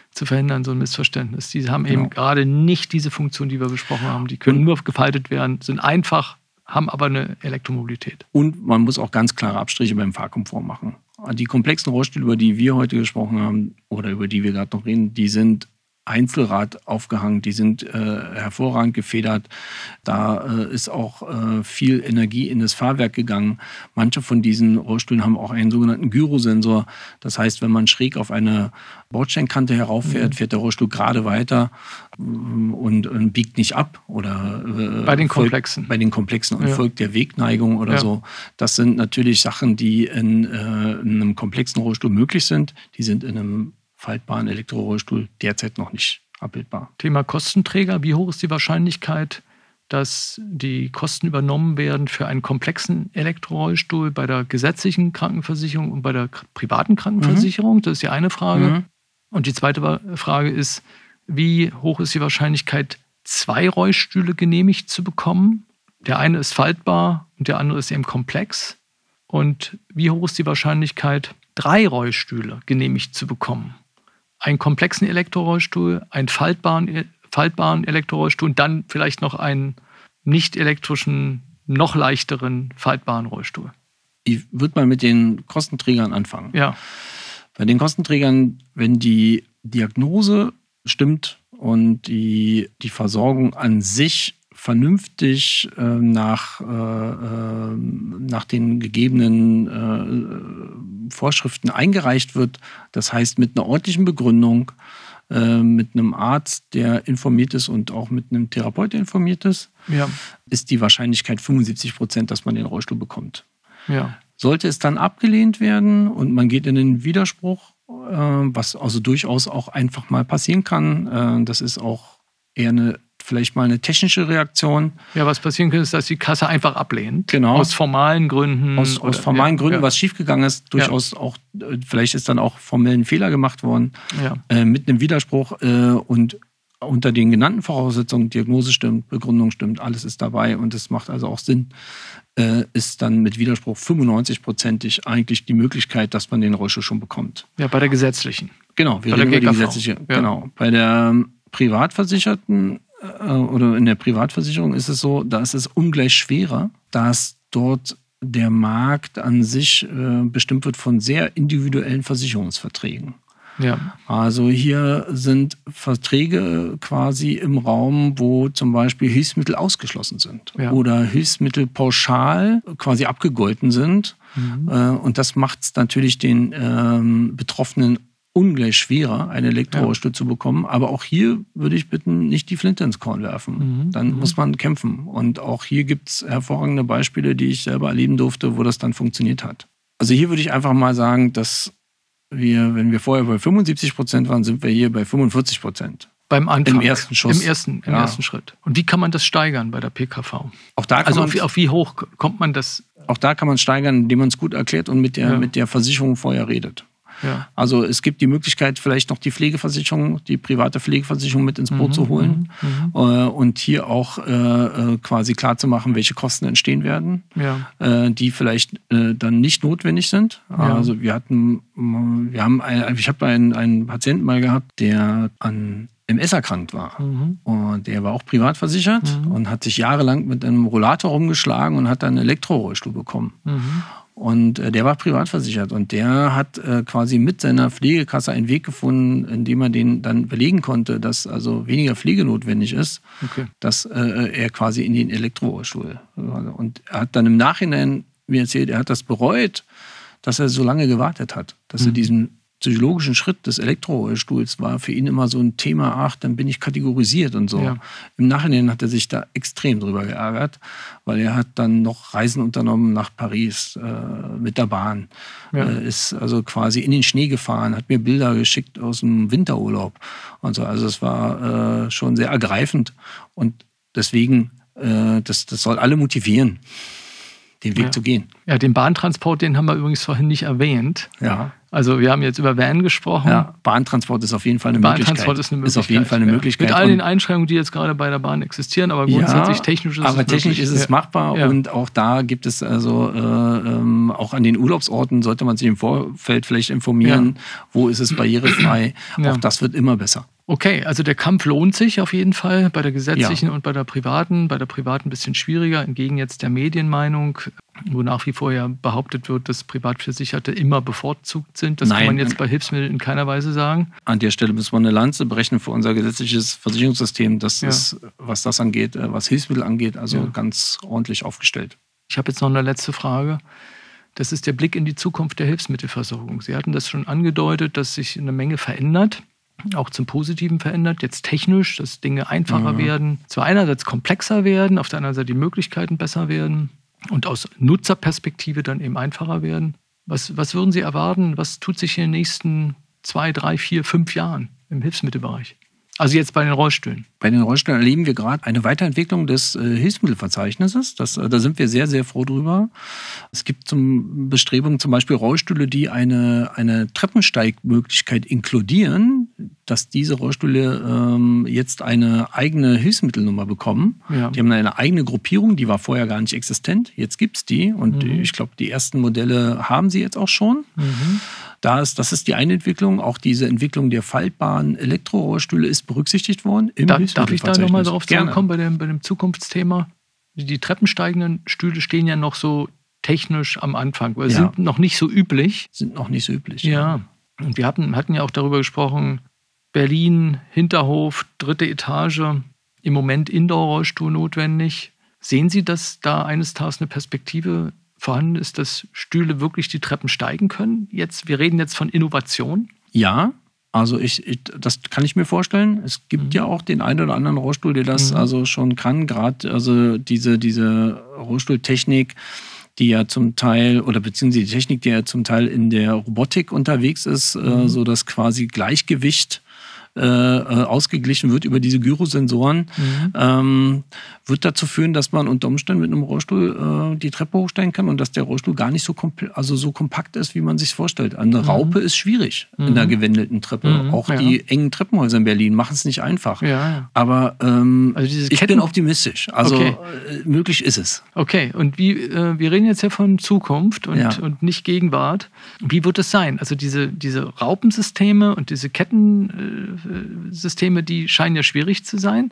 zu verhindern, so ein Missverständnis. Die haben eben genau. gerade nicht diese Funktion, die wir besprochen haben. Die können nur gefaltet werden, sind einfach haben aber eine Elektromobilität. Und man muss auch ganz klare Abstriche beim Fahrkomfort machen. Die komplexen Rollstühle, über die wir heute gesprochen haben oder über die wir gerade noch reden, die sind Einzelrad aufgehangen. Die sind äh, hervorragend gefedert. Da äh, ist auch äh, viel Energie in das Fahrwerk gegangen. Manche von diesen Rollstühlen haben auch einen sogenannten Gyrosensor. Das heißt, wenn man schräg auf eine Bordsteinkante herauffährt, mhm. fährt der Rollstuhl gerade weiter mm, und, und, biegt nicht ab oder äh, bei den komplexen bei den komplexen und ja. folgt der Wegneigung oder ja. so. Das sind natürlich Sachen, die in, äh, in einem komplexen Rollstuhl möglich sind. Die sind in einem faltbaren Elektrorollstuhl derzeit noch nicht abbildbar. Thema Kostenträger. Wie hoch ist die Wahrscheinlichkeit, dass die Kosten übernommen werden für einen komplexen Elektrorollstuhl bei der gesetzlichen Krankenversicherung und bei der privaten Krankenversicherung? Mhm. Das ist die eine Frage. Mhm. Und die zweite Frage ist, wie hoch ist die Wahrscheinlichkeit, zwei Rollstühle genehmigt zu bekommen? Der eine ist faltbar und der andere ist eben komplex. Und wie hoch ist die Wahrscheinlichkeit, drei Rollstühle genehmigt zu bekommen? Einen komplexen Elektrorollstuhl, einen faltbaren, faltbaren Elektrorollstuhl und dann vielleicht noch einen nicht elektrischen, noch leichteren faltbaren Rollstuhl. Ich würde mal mit den Kostenträgern anfangen. Ja. Bei den Kostenträgern, wenn die Diagnose stimmt und die, die Versorgung an sich vernünftig äh, nach, äh, äh, nach den gegebenen äh, Vorschriften eingereicht wird. Das heißt mit einer ordentlichen Begründung, äh, mit einem Arzt, der informiert ist und auch mit einem Therapeut, der informiert ist, ja. ist die Wahrscheinlichkeit 75 Prozent, dass man den Rollstuhl bekommt. Ja. Sollte es dann abgelehnt werden und man geht in den Widerspruch, äh, was also durchaus auch einfach mal passieren kann, das ist auch eher eine vielleicht mal eine technische Reaktion. Ja, was passieren könnte, ist, dass die Kasse einfach ablehnt. Genau. Aus formalen Gründen. Aus, aus formalen ja, Gründen, ja. was schiefgegangen ist, durchaus ja. auch, äh, vielleicht ist dann auch formellen Fehler gemacht worden. Äh, mit einem Widerspruch äh, und unter den genannten Voraussetzungen, Diagnose stimmt, Begründung stimmt, alles ist dabei und es macht also auch Sinn, äh, ist dann mit Widerspruch 95-prozentig eigentlich die Möglichkeit, dass man den Rollstuhl schon bekommt. Ja, bei der gesetzlichen. Genau, wir bei reden über die gesetzliche. Genau. Bei der ähm, Privatversicherten oder in der Privatversicherung ist es so, da ist es ungleich schwerer, dass dort der Markt an sich äh, bestimmt wird von sehr individuellen Versicherungsverträgen. Ja. Also hier sind Verträge quasi im Raum, wo zum Beispiel Hilfsmittel ausgeschlossen sind ja. oder Hilfsmittel pauschal quasi abgegolten sind. Mhm. Äh, und das macht es natürlich den ähm, Betroffenen ungleich schwerer, eine Elektrorollstuhl ja. zu bekommen. Aber auch hier würde ich bitten, nicht die Flinte ins Korn werfen. Mhm. Dann mhm. muss man kämpfen. Und auch hier gibt es hervorragende Beispiele, die ich selber erleben durfte, wo das dann funktioniert hat. Also hier würde ich einfach mal sagen, dass wir, wenn wir vorher bei 75 Prozent waren, sind wir hier bei 45 Prozent. Beim Anfang. Im ersten Schuss. Im ersten, im ja. ersten Schritt. Und wie kann man das steigern bei der PKV? Auch da kann also auf, auf wie hoch kommt man das? Auch da kann man steigern, indem man es gut erklärt und mit der, ja. mit der Versicherung vorher redet. Ja. Also es gibt die Möglichkeit, vielleicht noch die Pflegeversicherung, die private Pflegeversicherung mit ins Boot mhm, zu holen mhm, mhm. äh, und hier auch äh, äh, quasi klar zu machen, welche Kosten entstehen werden, ja. äh, die vielleicht äh, dann nicht notwendig sind. Ja. Also wir hatten, wir haben, ein, ich habe einen, einen Patienten mal gehabt, der an MS erkrankt war. Mhm. Und der war auch privat versichert mhm. und hat sich jahrelang mit einem Rollator rumgeschlagen und hat dann einen Elektrorollstuhl bekommen. Mhm. Und äh, der war privat versichert und der hat äh, quasi mit seiner Pflegekasse einen Weg gefunden, indem er den dann belegen konnte, dass also weniger Pflege notwendig ist, okay. dass äh, er quasi in den Elektrorollstuhl. Und er hat dann im Nachhinein mir erzählt, er hat das bereut, dass er so lange gewartet hat, dass mhm. er diesen psychologischen Schritt des Elektrostuhls war für ihn immer so ein Thema, ach, dann bin ich kategorisiert und so. Ja. Im Nachhinein hat er sich da extrem drüber geärgert, weil er hat dann noch Reisen unternommen nach Paris äh, mit der Bahn. Ja. Äh, ist also quasi in den Schnee gefahren, hat mir Bilder geschickt aus dem Winterurlaub und so. Also es war äh, schon sehr ergreifend und deswegen, äh, das, das soll alle motivieren den Weg ja. zu gehen. Ja, den Bahntransport, den haben wir übrigens vorhin nicht erwähnt. Ja. Also wir haben jetzt über Van gesprochen. Ja, Bahntransport ist auf jeden Fall eine Bahntransport Möglichkeit. ist eine Möglichkeit. Ist auf jeden Fall eine ja. Möglichkeit. Mit all den Einschränkungen, die jetzt gerade bei der Bahn existieren, aber grundsätzlich ja, technisch ist aber es technisch möglich. ist es machbar und auch da gibt es also äh, ähm, auch an den Urlaubsorten sollte man sich im Vorfeld vielleicht informieren, wo ist es barrierefrei. Auch das wird immer besser. Okay, also der Kampf lohnt sich auf jeden Fall bei der gesetzlichen und bei der privaten. Bei der privaten ein bisschen schwieriger, entgegen jetzt der Medienmeinung. Wo nach wie vor ja behauptet wird, dass Privatversicherte immer bevorzugt sind. Das Nein. kann man jetzt bei Hilfsmitteln in keiner Weise sagen. An der Stelle müssen wir eine Lanze brechen für unser gesetzliches Versicherungssystem. Das ja. ist, was das angeht, äh, was Hilfsmittel angeht, also ja. ganz ordentlich aufgestellt. Ich habe jetzt noch eine letzte Frage. Das ist der Blick in die Zukunft der Hilfsmittelversorgung. Sie hatten das schon angedeutet, dass sich eine Menge verändert auch zum Positiven verändert. Jetzt technisch, dass Dinge einfacher mhm. werden, zwar einerseits komplexer werden, auf der anderen Seite die Möglichkeiten besser werden und aus Nutzerperspektive dann eben einfacher werden. Was, was würden Sie erwarten? Was tut sich in den nächsten zwei, drei, vier, fünf Jahren im Hilfsmittelbereich? Also jetzt bei den Rollstühlen. Bei den Rollstühlen erleben wir gerade eine Weiterentwicklung des äh, Hilfsmittelverzeichnisses. Das, äh, da sind wir sehr, sehr froh drüber. Es gibt zum Bestrebungen zum Beispiel Rollstühle, die eine, eine Treppensteigmöglichkeit inkludieren, dass diese Rollstühle ähm, jetzt eine eigene Hilfsmittelnummer bekommen. Ja. Die haben eine eigene Gruppierung, die war vorher gar nicht existent. Jetzt gibt's die und mhm. ich glaube, die ersten Modelle haben sie jetzt auch schon. Mhm. Da ist, das ist die eine Entwicklung. Auch diese Entwicklung der faltbaren Elektrorohrstühle ist berücksichtigt worden. Im da, darf ich da nochmal darauf zurückkommen bei dem, bei dem Zukunftsthema? Die treppensteigenden Stühle stehen ja noch so technisch am Anfang, weil ja. sind noch nicht so üblich. Sind noch nicht so üblich. Ja. ja. Und wir hatten, hatten ja auch darüber gesprochen, Berlin, Hinterhof, dritte Etage, im Moment Indoor-Rollstuhl notwendig. Sehen Sie, dass da eines Tages eine Perspektive vorhanden ist, dass Stühle wirklich die Treppen steigen können? Jetzt, wir reden jetzt von Innovation. Ja, also ich, ich das kann ich mir vorstellen. Es gibt mhm. ja auch den einen oder anderen Rollstuhl, der das mhm. also schon kann. Gerade also diese, diese Rollstuhltechnik, die ja zum Teil, oder beziehungsweise die Technik, die ja zum Teil in der Robotik unterwegs ist, äh, mhm. äh, so dass quasi Gleichgewicht äh, äh, ausgeglichen wird über diese Gyrosensoren, mhm. ähm, wird dazu führen, dass man unter Umständen mit einem Rollstuhl äh, die Treppe hochsteigen kann und dass der Rollstuhl gar nicht so, also so kompakt ist, wie man sich vorstellt. Eine mhm. Raupe ist schwierig mhm. in der gewendelten Treppe. Mhm. Auch ja. die engen Treppenhäuser in Berlin machen es nicht einfach. Ja. Aber ähm, also ich bin optimistisch. Also okay. Äh, möglich ist es. Okay, und wie, äh, wir reden jetzt ja von Zukunft und, ja. und nicht Gegenwart. Wie wird es sein? Also diese, diese Raupensysteme und diese Ketten Systeme, die scheinen ja schwierig zu sein.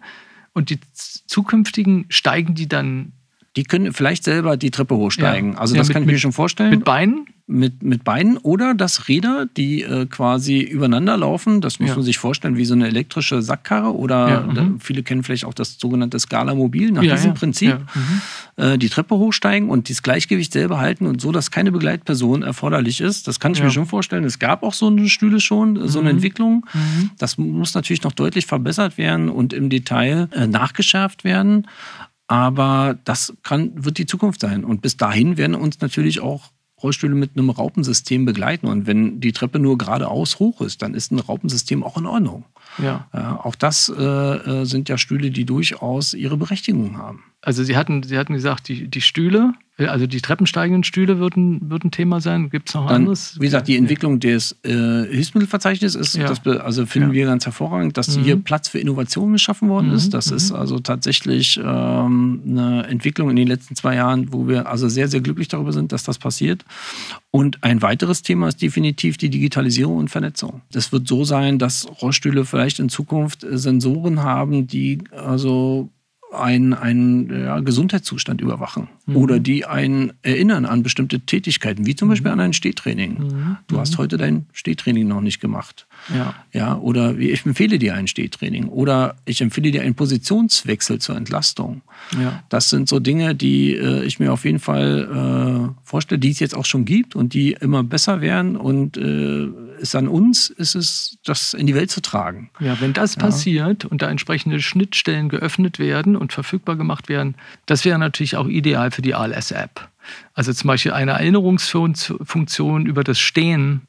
Und die zukünftigen steigen die dann. Die können vielleicht selber die Treppe hochsteigen. Ja. Also ja, das mit, kann ich mir schon vorstellen. Mit Beinen? Mit, mit Beinen oder dass Räder, die äh, quasi übereinander laufen, das muss ja. man sich vorstellen wie so eine elektrische Sackkarre oder ja, da, mhm. viele kennen vielleicht auch das sogenannte Scala-Mobil, nach ja, diesem Prinzip mhm. äh, die Treppe hochsteigen und das Gleichgewicht selber halten und so, dass keine Begleitperson erforderlich ist. Das kann ich mir schon vorstellen. Es gab auch so eine Stühle schon, so eine mhm. Entwicklung. Mhm. Das muss natürlich noch deutlich verbessert werden und im Detail äh, nachgeschärft werden. Aber das kann, wird die Zukunft sein. Und bis dahin werden uns natürlich auch Rollstühle mit einem Raupensystem begleiten. Und wenn die Treppe nur geradeaus hoch ist, dann ist ein Raupensystem auch in Ordnung. Ja. ja auch das äh, äh sind ja Stühle, die durchaus ihre Berechtigung haben. Also Sie hatten, Sie hatten gesagt, die, die Stühle, also die treppensteigenden Stühle würden, würden Thema sein. Gibt es noch Dann, anderes? Wie gesagt, die Entwicklung des äh, Hilfsmittelverzeichnisses ist, ja. das, also finden ja. wir ganz hervorragend, dass mhm. hier Platz für Innovationen geschaffen worden mhm. ist. Das mhm. ist also tatsächlich ähm, eine Entwicklung in den letzten zwei Jahren, wo wir also sehr, sehr glücklich darüber sind, dass das passiert. Und ein weiteres Thema ist definitiv die Digitalisierung und Vernetzung. Das wird so sein, dass Rollstühle vielleicht in Zukunft Sensoren haben, die also einen, einen ja, Gesundheitszustand überwachen mhm. oder die einen erinnern an bestimmte Tätigkeiten, wie zum Beispiel mhm. an ein Stehtraining. Mhm. Du hast mhm. heute dein Stehtraining noch nicht gemacht. Ja. ja. Oder ich empfehle dir ein Stehtraining oder ich empfehle dir einen Positionswechsel zur Entlastung. Ja. Das sind so Dinge, die äh, ich mir auf jeden Fall äh, vorstelle, die es jetzt auch schon gibt und die immer besser werden und äh, es an uns ist es, das in die Welt zu tragen. Ja, wenn das ja. passiert und da entsprechende Schnittstellen geöffnet werden und verfügbar gemacht werden, das wäre natürlich auch ideal für die ALS-App. Also zum Beispiel eine Erinnerungsfunktion über das Stehen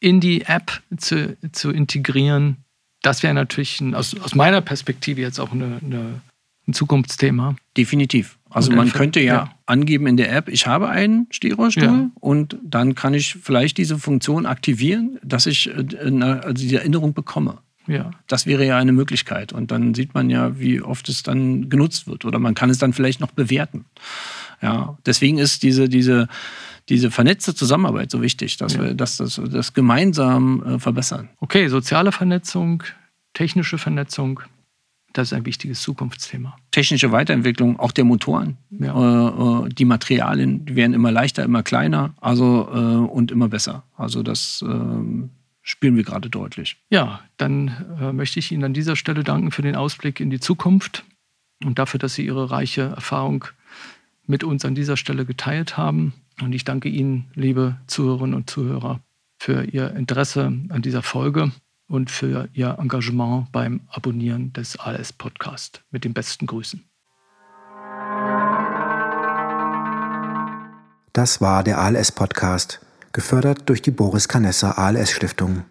in die App zu, zu integrieren, das wäre natürlich ein, aus, aus meiner Perspektive jetzt auch eine, eine, ein Zukunftsthema. Definitiv. Also man könnte ja, ja, angeben in der App, ich habe einen Stehrollstuhl ja. und dann kann ich vielleicht diese Funktion aktivieren, dass ich äh, eine, also die Erinnerung bekomme. Ja. Das wäre ja eine Möglichkeit. Und dann sieht man ja, wie oft es dann genutzt wird. Oder man kann es dann vielleicht noch bewerten. Ja, deswegen ist diese, diese, diese vernetzte Zusammenarbeit so wichtig, dass ja. wir das, das, das gemeinsam äh, verbessern. Okay, soziale Vernetzung, technische Vernetzung. das ist ein wichtiges Zukunftsthema. Technische Weiterentwicklung, auch der Motoren. Ja. Äh, äh die Materialien die werden immer leichter, immer kleiner also, äh, und immer besser. Also das äh, spielen wir gerade deutlich. Ja, dann äh, möchte ich Ihnen an dieser Stelle danken für den Ausblick in die Zukunft und dafür, dass Sie Ihre reiche Erfahrung mit uns an dieser Stelle geteilt haben. Und ich danke Ihnen, liebe Zuhörerinnen und Zuhörer, für Ihr Interesse an dieser Folge und für Ihr Engagement beim Abonnieren des ALS Podcast. Mit den besten Grüßen. Das war der ALS Podcast, gefördert durch die Boris Canessa ALS Stiftung.